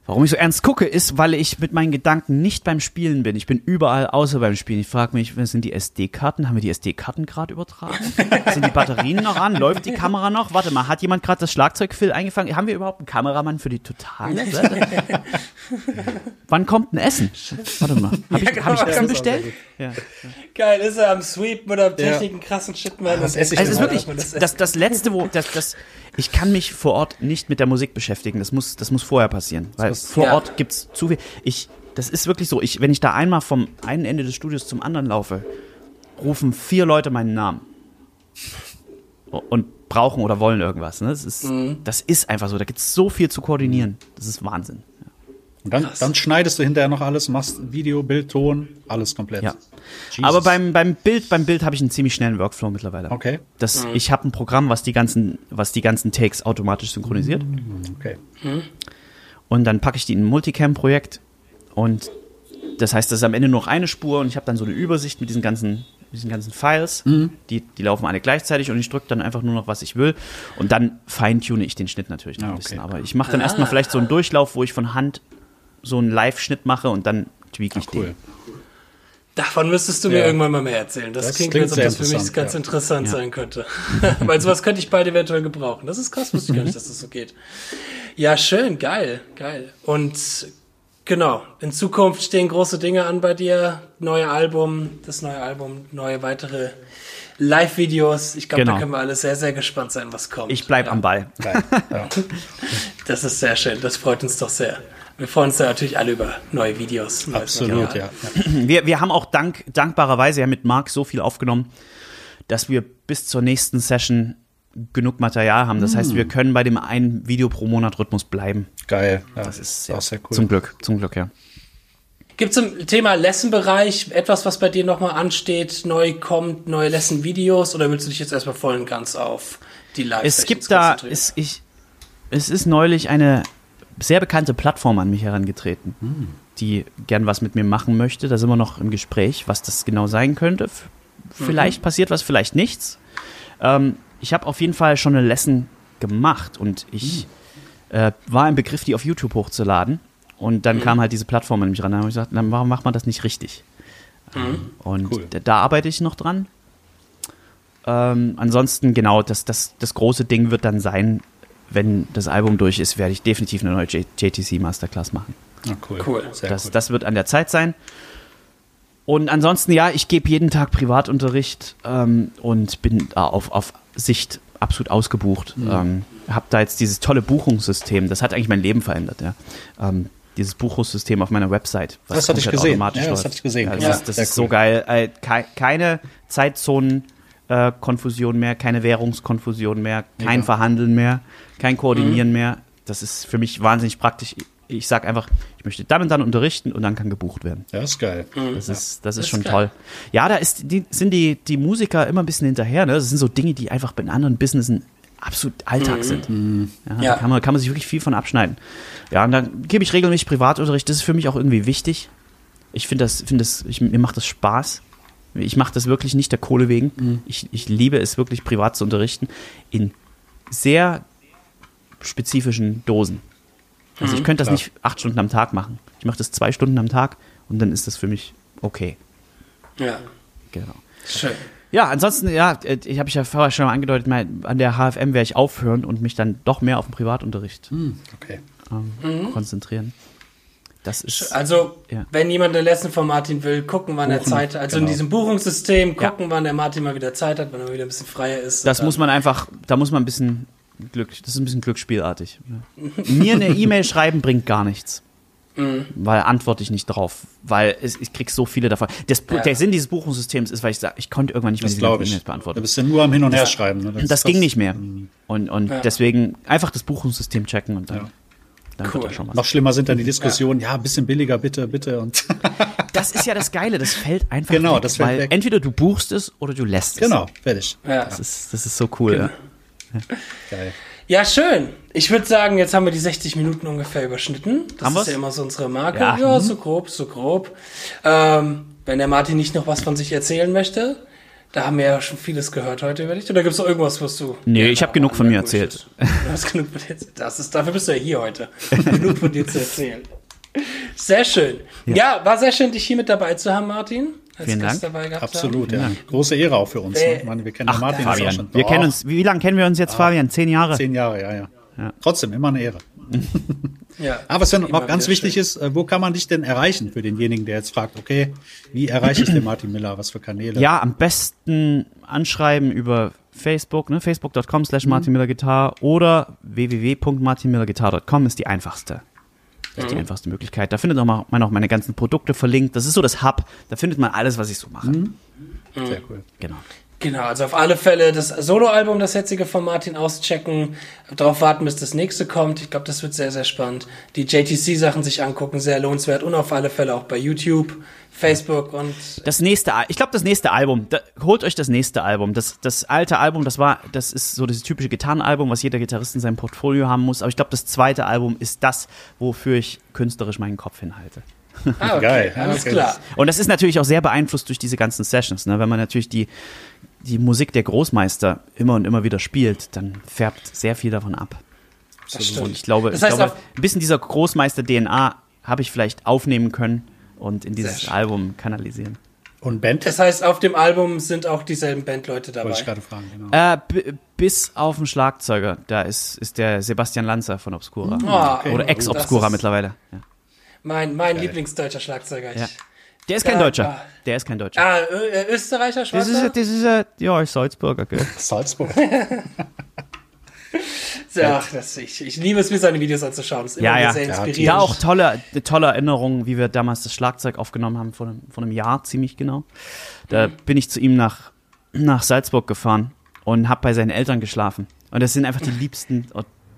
Warum ich so ernst gucke, ist, weil ich mit meinen Gedanken nicht beim Spielen bin. Ich bin überall außer beim Spielen. Ich frage mich, was sind die SD-Karten? Haben wir die SD-Karten gerade übertragen? sind die Batterien noch an? Läuft die Kamera noch? Warte mal, hat jemand gerade das Schlagzeugfill eingefangen? Haben wir überhaupt einen Kameramann für die totale? Wann kommt ein Essen? Warte mal, habe ich, genau, hab ich Essen auch bestellt? Ja. Geil, ist er am Sweepen oder am Techniken krassen Shit, man. Was esse ich Es denn ist wirklich, Das- das, das letzte, wo, das, das, ich kann mich vor Ort nicht mit der Musik beschäftigen. Das muss, das muss vorher passieren. Weil muss- vor Ja. Ort gibt's zu viel. Ich, das ist wirklich so. Ich, wenn ich da einmal vom einen Ende des Studios zum anderen laufe, rufen vier Leute meinen Namen. Und brauchen oder wollen irgendwas. Ne? Das, ist, das ist einfach so. Da gibt's so viel zu koordinieren. Das ist Wahnsinn. Und dann, dann schneidest du hinterher noch alles, machst Video, Bild, Ton, alles komplett. Ja. Jesus. Aber beim, beim Bild, beim Bild habe ich einen ziemlich schnellen Workflow mittlerweile. Okay. Das, Ich habe ein Programm, was die ganzen, was die ganzen Takes automatisch synchronisiert. Okay. Und dann packe ich die in ein Multicam-Projekt und das heißt, das ist am Ende nur noch eine Spur und ich habe dann so eine Übersicht mit diesen ganzen, diesen ganzen Files. Die, die laufen alle gleichzeitig und ich drücke dann einfach nur noch, was ich will. Und dann feintune ich den Schnitt natürlich noch Ah, ein okay. bisschen. Aber ich mache dann erstmal vielleicht so einen Durchlauf, wo ich von Hand so einen Live-Schnitt mache und dann tweak ich Cool. den. Davon müsstest du mir Ja. irgendwann mal mehr erzählen. Das, Das klingt, klingt als ob das für mich ganz ja. interessant sein könnte. Weil sowas könnte ich bald eventuell gebrauchen. Das ist krass, wusste ich gar nicht, dass das so geht. Ja, schön, geil, geil. Und genau, in Zukunft stehen große Dinge an bei dir. Neue Album, das neue Album, neue weitere Live-Videos. Ich glaube, Genau. da können wir alle sehr, sehr gespannt sein, was kommt. Ich bleib ja, am Ball. Ja. Das ist sehr schön. Das freut uns doch sehr. Wir freuen uns da natürlich alle über neue Videos. neues Absolut, Material. ja. Wir, wir haben auch dank, dankbarerweise ja mit Marc so viel aufgenommen, dass wir bis zur nächsten Session genug Material haben. Das heißt, wir können bei dem einen Video pro Monat Rhythmus bleiben. Geil. Ja, Das ist auch ja, sehr cool. zum Glück, zum Glück, ja. Gibt es im Thema Lesson-Bereich etwas, was bei dir nochmal ansteht, neu kommt, neue Lesson-Videos oder willst du dich jetzt erstmal voll und ganz auf die live Es gibt da, es, ich, es ist neulich eine sehr bekannte Plattform an mich herangetreten, die gern was mit mir machen möchte. Da sind wir noch im Gespräch, was das genau sein könnte. F- Vielleicht passiert was, vielleicht nichts. Ähm, ich habe auf jeden Fall schon eine Lesson gemacht und ich äh, war im Begriff, die auf YouTube hochzuladen. Und dann kam halt diese Plattform an mich ran. Da habe ich gesagt, warum macht man das nicht richtig? Ähm, Und Cool. da, da arbeite ich noch dran. Ähm, ansonsten, genau, das, das, das große Ding wird dann sein, wenn das Album durch ist, werde ich definitiv eine neue J JTC Masterclass machen. Ah, cool. Cool. Sehr Das, cool. das wird an der Zeit sein. Und ansonsten, ja, ich gebe jeden Tag Privatunterricht ähm, und bin da auf, auf Sicht absolut ausgebucht. Ähm, hab da jetzt dieses tolle Buchungssystem, das hat eigentlich mein Leben verändert, ja. Ähm, dieses Buchungssystem auf meiner Website. was Das hatte ich gesehen. automatisch Ja, das hatte ich gesehen. Ja, das Ja, ist, das ist so geil. Äh, kei- keine Zeitzonen. Äh, Konfusion mehr, keine Währungskonfusion mehr, kein Mega. Verhandeln mehr, kein Koordinieren mehr. Das ist für mich wahnsinnig praktisch. Ich sage einfach, ich möchte dann und dann unterrichten und dann kann gebucht werden. Ja, ist geil. Das ist, das ist ist schon geil. toll. Ja, da ist, die, sind die, die Musiker immer ein bisschen hinterher. Ne? Das sind so Dinge, die einfach bei anderen Businessen absolut Alltag sind. Ja, Ja. Da kann man, kann man sich wirklich viel von abschneiden. Ja, und dann gebe ich regelmäßig Privatunterricht. Das ist für mich auch irgendwie wichtig. Ich finde das, finde das, ich, mir macht das Spaß. Ich mache das wirklich nicht der Kohle wegen. Ich, ich liebe es wirklich privat zu unterrichten in sehr spezifischen Dosen. Also ich könnte das klar. nicht acht Stunden am Tag machen. Ich mache das zwei Stunden am Tag und dann ist das für mich okay. Ja, Genau. schön. Ja, ansonsten, ja, äh, ich habe ich ja vorher schon mal angedeutet, an der HFM werde ich aufhören und mich dann doch mehr auf den Privatunterricht Okay. ähm, konzentrieren. Das ist. Also, Ja. wenn jemand eine Lesson von Martin will, gucken, wann er Buchen, Zeit hat. Also in genau. diesem Buchungssystem, Ja. gucken, wann der Martin mal wieder Zeit hat, wann er wieder ein bisschen freier ist. Das muss man einfach, da muss man ein bisschen Glück, das ist ein bisschen glückspielartig. Ja. Mir eine E-Mail schreiben bringt gar nichts. Mhm. Weil antworte ich nicht drauf. Weil es, ich krieg so viele davon. Das, Ja. Der Sinn dieses Buchungssystems ist, weil ich sage, ich konnte irgendwann nicht mehr Das diese ich. E-Mails Da beantworten. bist du nur am Hin- und Herschreiben. Ne? Das, ist ging nicht mehr. Und, und Ja. deswegen einfach das Buchungssystem checken und dann, Ja. Dann Cool. wird da schon was. Noch schlimmer sind dann die Diskussionen, ja, ein bisschen billiger, bitte, bitte. Und Das ist ja das Geile, das fällt einfach Genau, weg. das fällt weil weg. entweder du buchst es oder du lässt es. genau, fertig. Ja. Das ist, das ist so cool. Genau. Ja. Geil. ja, schön. Ich würde sagen, jetzt haben wir die 60 Minuten ungefähr überschnitten. Das Haben ist wir's? ja immer so unsere Marke. Ja. Ja, so grob, so grob. Ähm, wenn der Martin nicht noch was von sich erzählen möchte, da haben wir ja schon vieles gehört heute über dich. Oder gibt es noch irgendwas, was du. Nee, ich hab auch genug von mir erzählt. Du hast genug von dir erzählt. Das ist, dafür bist du ja hier heute. genug von dir zu erzählen. Sehr schön. Ja. war sehr schön, dich hier mit dabei zu haben, Martin. Als Vielen Gast Dank. dabei gehabt Absolut, haben. ja. Große Ehre auch für uns. Äh, Ne? Ich meine, wir kennen den Martin Fabian, schon. wir kennen uns, wie, lange kennen wir uns jetzt, Fabian? Zehn Jahre? Zehn Jahre, ja, ja. Ja. Trotzdem, immer eine Ehre. Ja. Aber was ja noch ganz wichtig schön. ist, äh, wo kann man dich denn erreichen für denjenigen, der jetzt fragt, okay, wie erreiche ich den Martin Miller, was für Kanäle? Ja, am besten anschreiben über Facebook, ne? facebook.com slash martinmillergitarre oder www.martinmillergitarre.com ist die einfachste. Das ist die einfachste Möglichkeit. Da findet auch man auch meine ganzen Produkte verlinkt. Das ist so das Hub. Da findet man alles, was ich so mache. Sehr cool. Genau. Genau, also auf alle Fälle das Soloalbum, das jetzige von Martin auschecken, darauf warten, bis das nächste kommt. Ich glaube, das wird sehr, sehr spannend. Die JTC-Sachen sich angucken, sehr lohnenswert und auf alle Fälle auch bei YouTube, Facebook und Das nächste, ich glaube, das nächste Album, da, holt euch das nächste Album. Das, das alte Album, das war, das ist so das typische Gitarrenalbum, was jeder Gitarrist in seinem Portfolio haben muss. Aber ich glaube, das zweite Album ist das, wofür ich künstlerisch meinen Kopf hinhalte. ah, okay, Geil, alles okay. klar. Und das ist natürlich auch sehr beeinflusst durch diese ganzen Sessions. Ne? Wenn man natürlich die, die Musik der Großmeister immer und immer wieder spielt, dann färbt sehr viel davon ab. Das stimmt. Und ich glaube, Das ich heißt glaube auch- ein bisschen dieser Großmeister-DNA habe ich vielleicht aufnehmen können und in dieses. Album kanalisieren. Und Band? Das heißt, auf dem Album sind auch dieselben Bandleute dabei. Wollte ich gerade fragen, genau. Äh, bis auf den Schlagzeuger, da ist, ist der Sebastian Lanzer von Obscura. Ah, okay. Oder Ex-Obscura mittlerweile. Ja. Mein, mein Lieblingsdeutscher Schlagzeuger. Ja. Der ist kein Ja, Deutscher. ah. Der ist kein Deutscher. ah, Ö äh, Österreicher Das ist, das ist, äh, ja, ist Salzburger, gell? Salzburg. Ach, das, ich, ich liebe es, mir seine Videos anzuschauen. Das ist Ja, immer ja. sehr Ja, inspirierend. Da auch tolle, tolle Erinnerung, wie wir damals das Schlagzeug aufgenommen haben, vor einem, vor einem Jahr ziemlich genau. Da bin ich zu ihm nach nach Salzburg gefahren und habe bei seinen Eltern geschlafen. Und das sind einfach die liebsten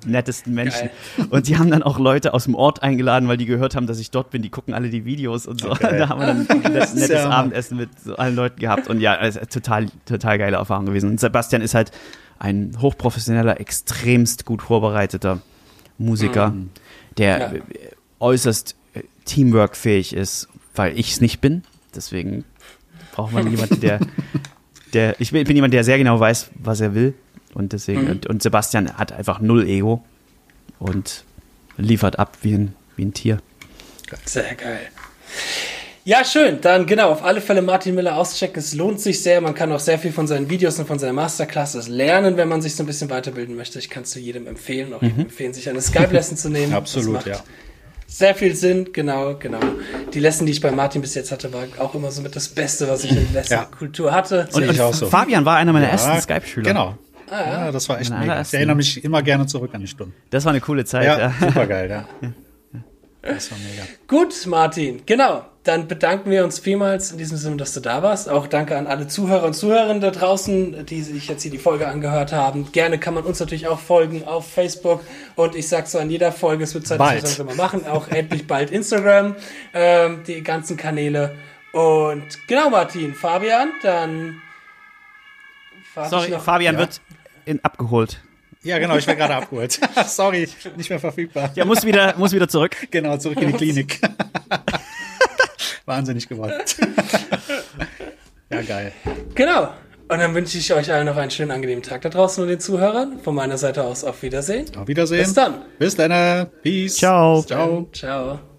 nettesten Menschen. Und die haben dann auch Leute aus dem Ort eingeladen, weil die gehört haben, dass ich dort bin. Die gucken alle die Videos und so. Okay. Da haben wir dann ein nettes, nettes Ja. Abendessen mit so allen Leuten gehabt. Und ja, total, total geile Erfahrung gewesen. Und Sebastian ist halt ein hochprofessioneller, extremst gut vorbereiteter Musiker, der Ja. äußerst äh, teamworkfähig ist, weil ich es nicht bin. Deswegen braucht man jemanden, der, der, ich bin jemand, der sehr genau weiß, was er will. Und deswegen, und, und Sebastian hat einfach null Ego und liefert ab wie ein, wie ein Tier. Sehr geil. Ja, schön. Dann genau, auf alle Fälle Martin Miller auschecken. Es lohnt sich sehr. Man kann auch sehr viel von seinen Videos und von seinen Masterclasses lernen, wenn man sich so ein bisschen weiterbilden möchte. Ich kann es zu jedem empfehlen, auch jedem empfehlen, sich eine Skype-Lesson zu nehmen. Absolut, das macht ja. Sehr viel Sinn, genau, genau. Die Lesson, die ich bei Martin bis jetzt hatte, war auch immer so mit das Beste, was ich in der Lesson-Kultur hatte. Und, und auch so. Fabian war einer meiner ersten Ja, Skype-Schüler. Genau. Ja. das war echt mega. Ich erinnere mich immer gerne zurück an die Stunden. Das war eine coole Zeit. Ja, Ja. super geil, ja. Das war mega. Gut, Martin, genau. Dann bedanken wir uns vielmals in diesem Sinne, dass du da warst. Auch danke an alle Zuhörer und Zuhörerinnen da draußen, die sich jetzt hier die Folge angehört haben. Gerne kann man uns natürlich auch folgen auf Facebook. Und ich sag so an jeder Folge, es wird Zeit, Bald. dass wir das mal machen. Auch endlich bald Instagram, ähm, die ganzen Kanäle. Und genau, Martin, Fabian, dann. Sorry, Fabian Ja. wird in, abgeholt. Ja, genau, ich war gerade abgeholt. Sorry, nicht mehr verfügbar. Der muss wieder, muss wieder zurück. Genau, zurück in die Klinik. Wahnsinnig geworden. ja, geil. Genau. Und dann wünsche ich euch allen noch einen schönen, angenehmen Tag da draußen und den Zuhörern. Von meiner Seite aus auf Wiedersehen. Auf Wiedersehen. Bis dann. Bis dann. Peace. Ciao. Ciao. Ciao.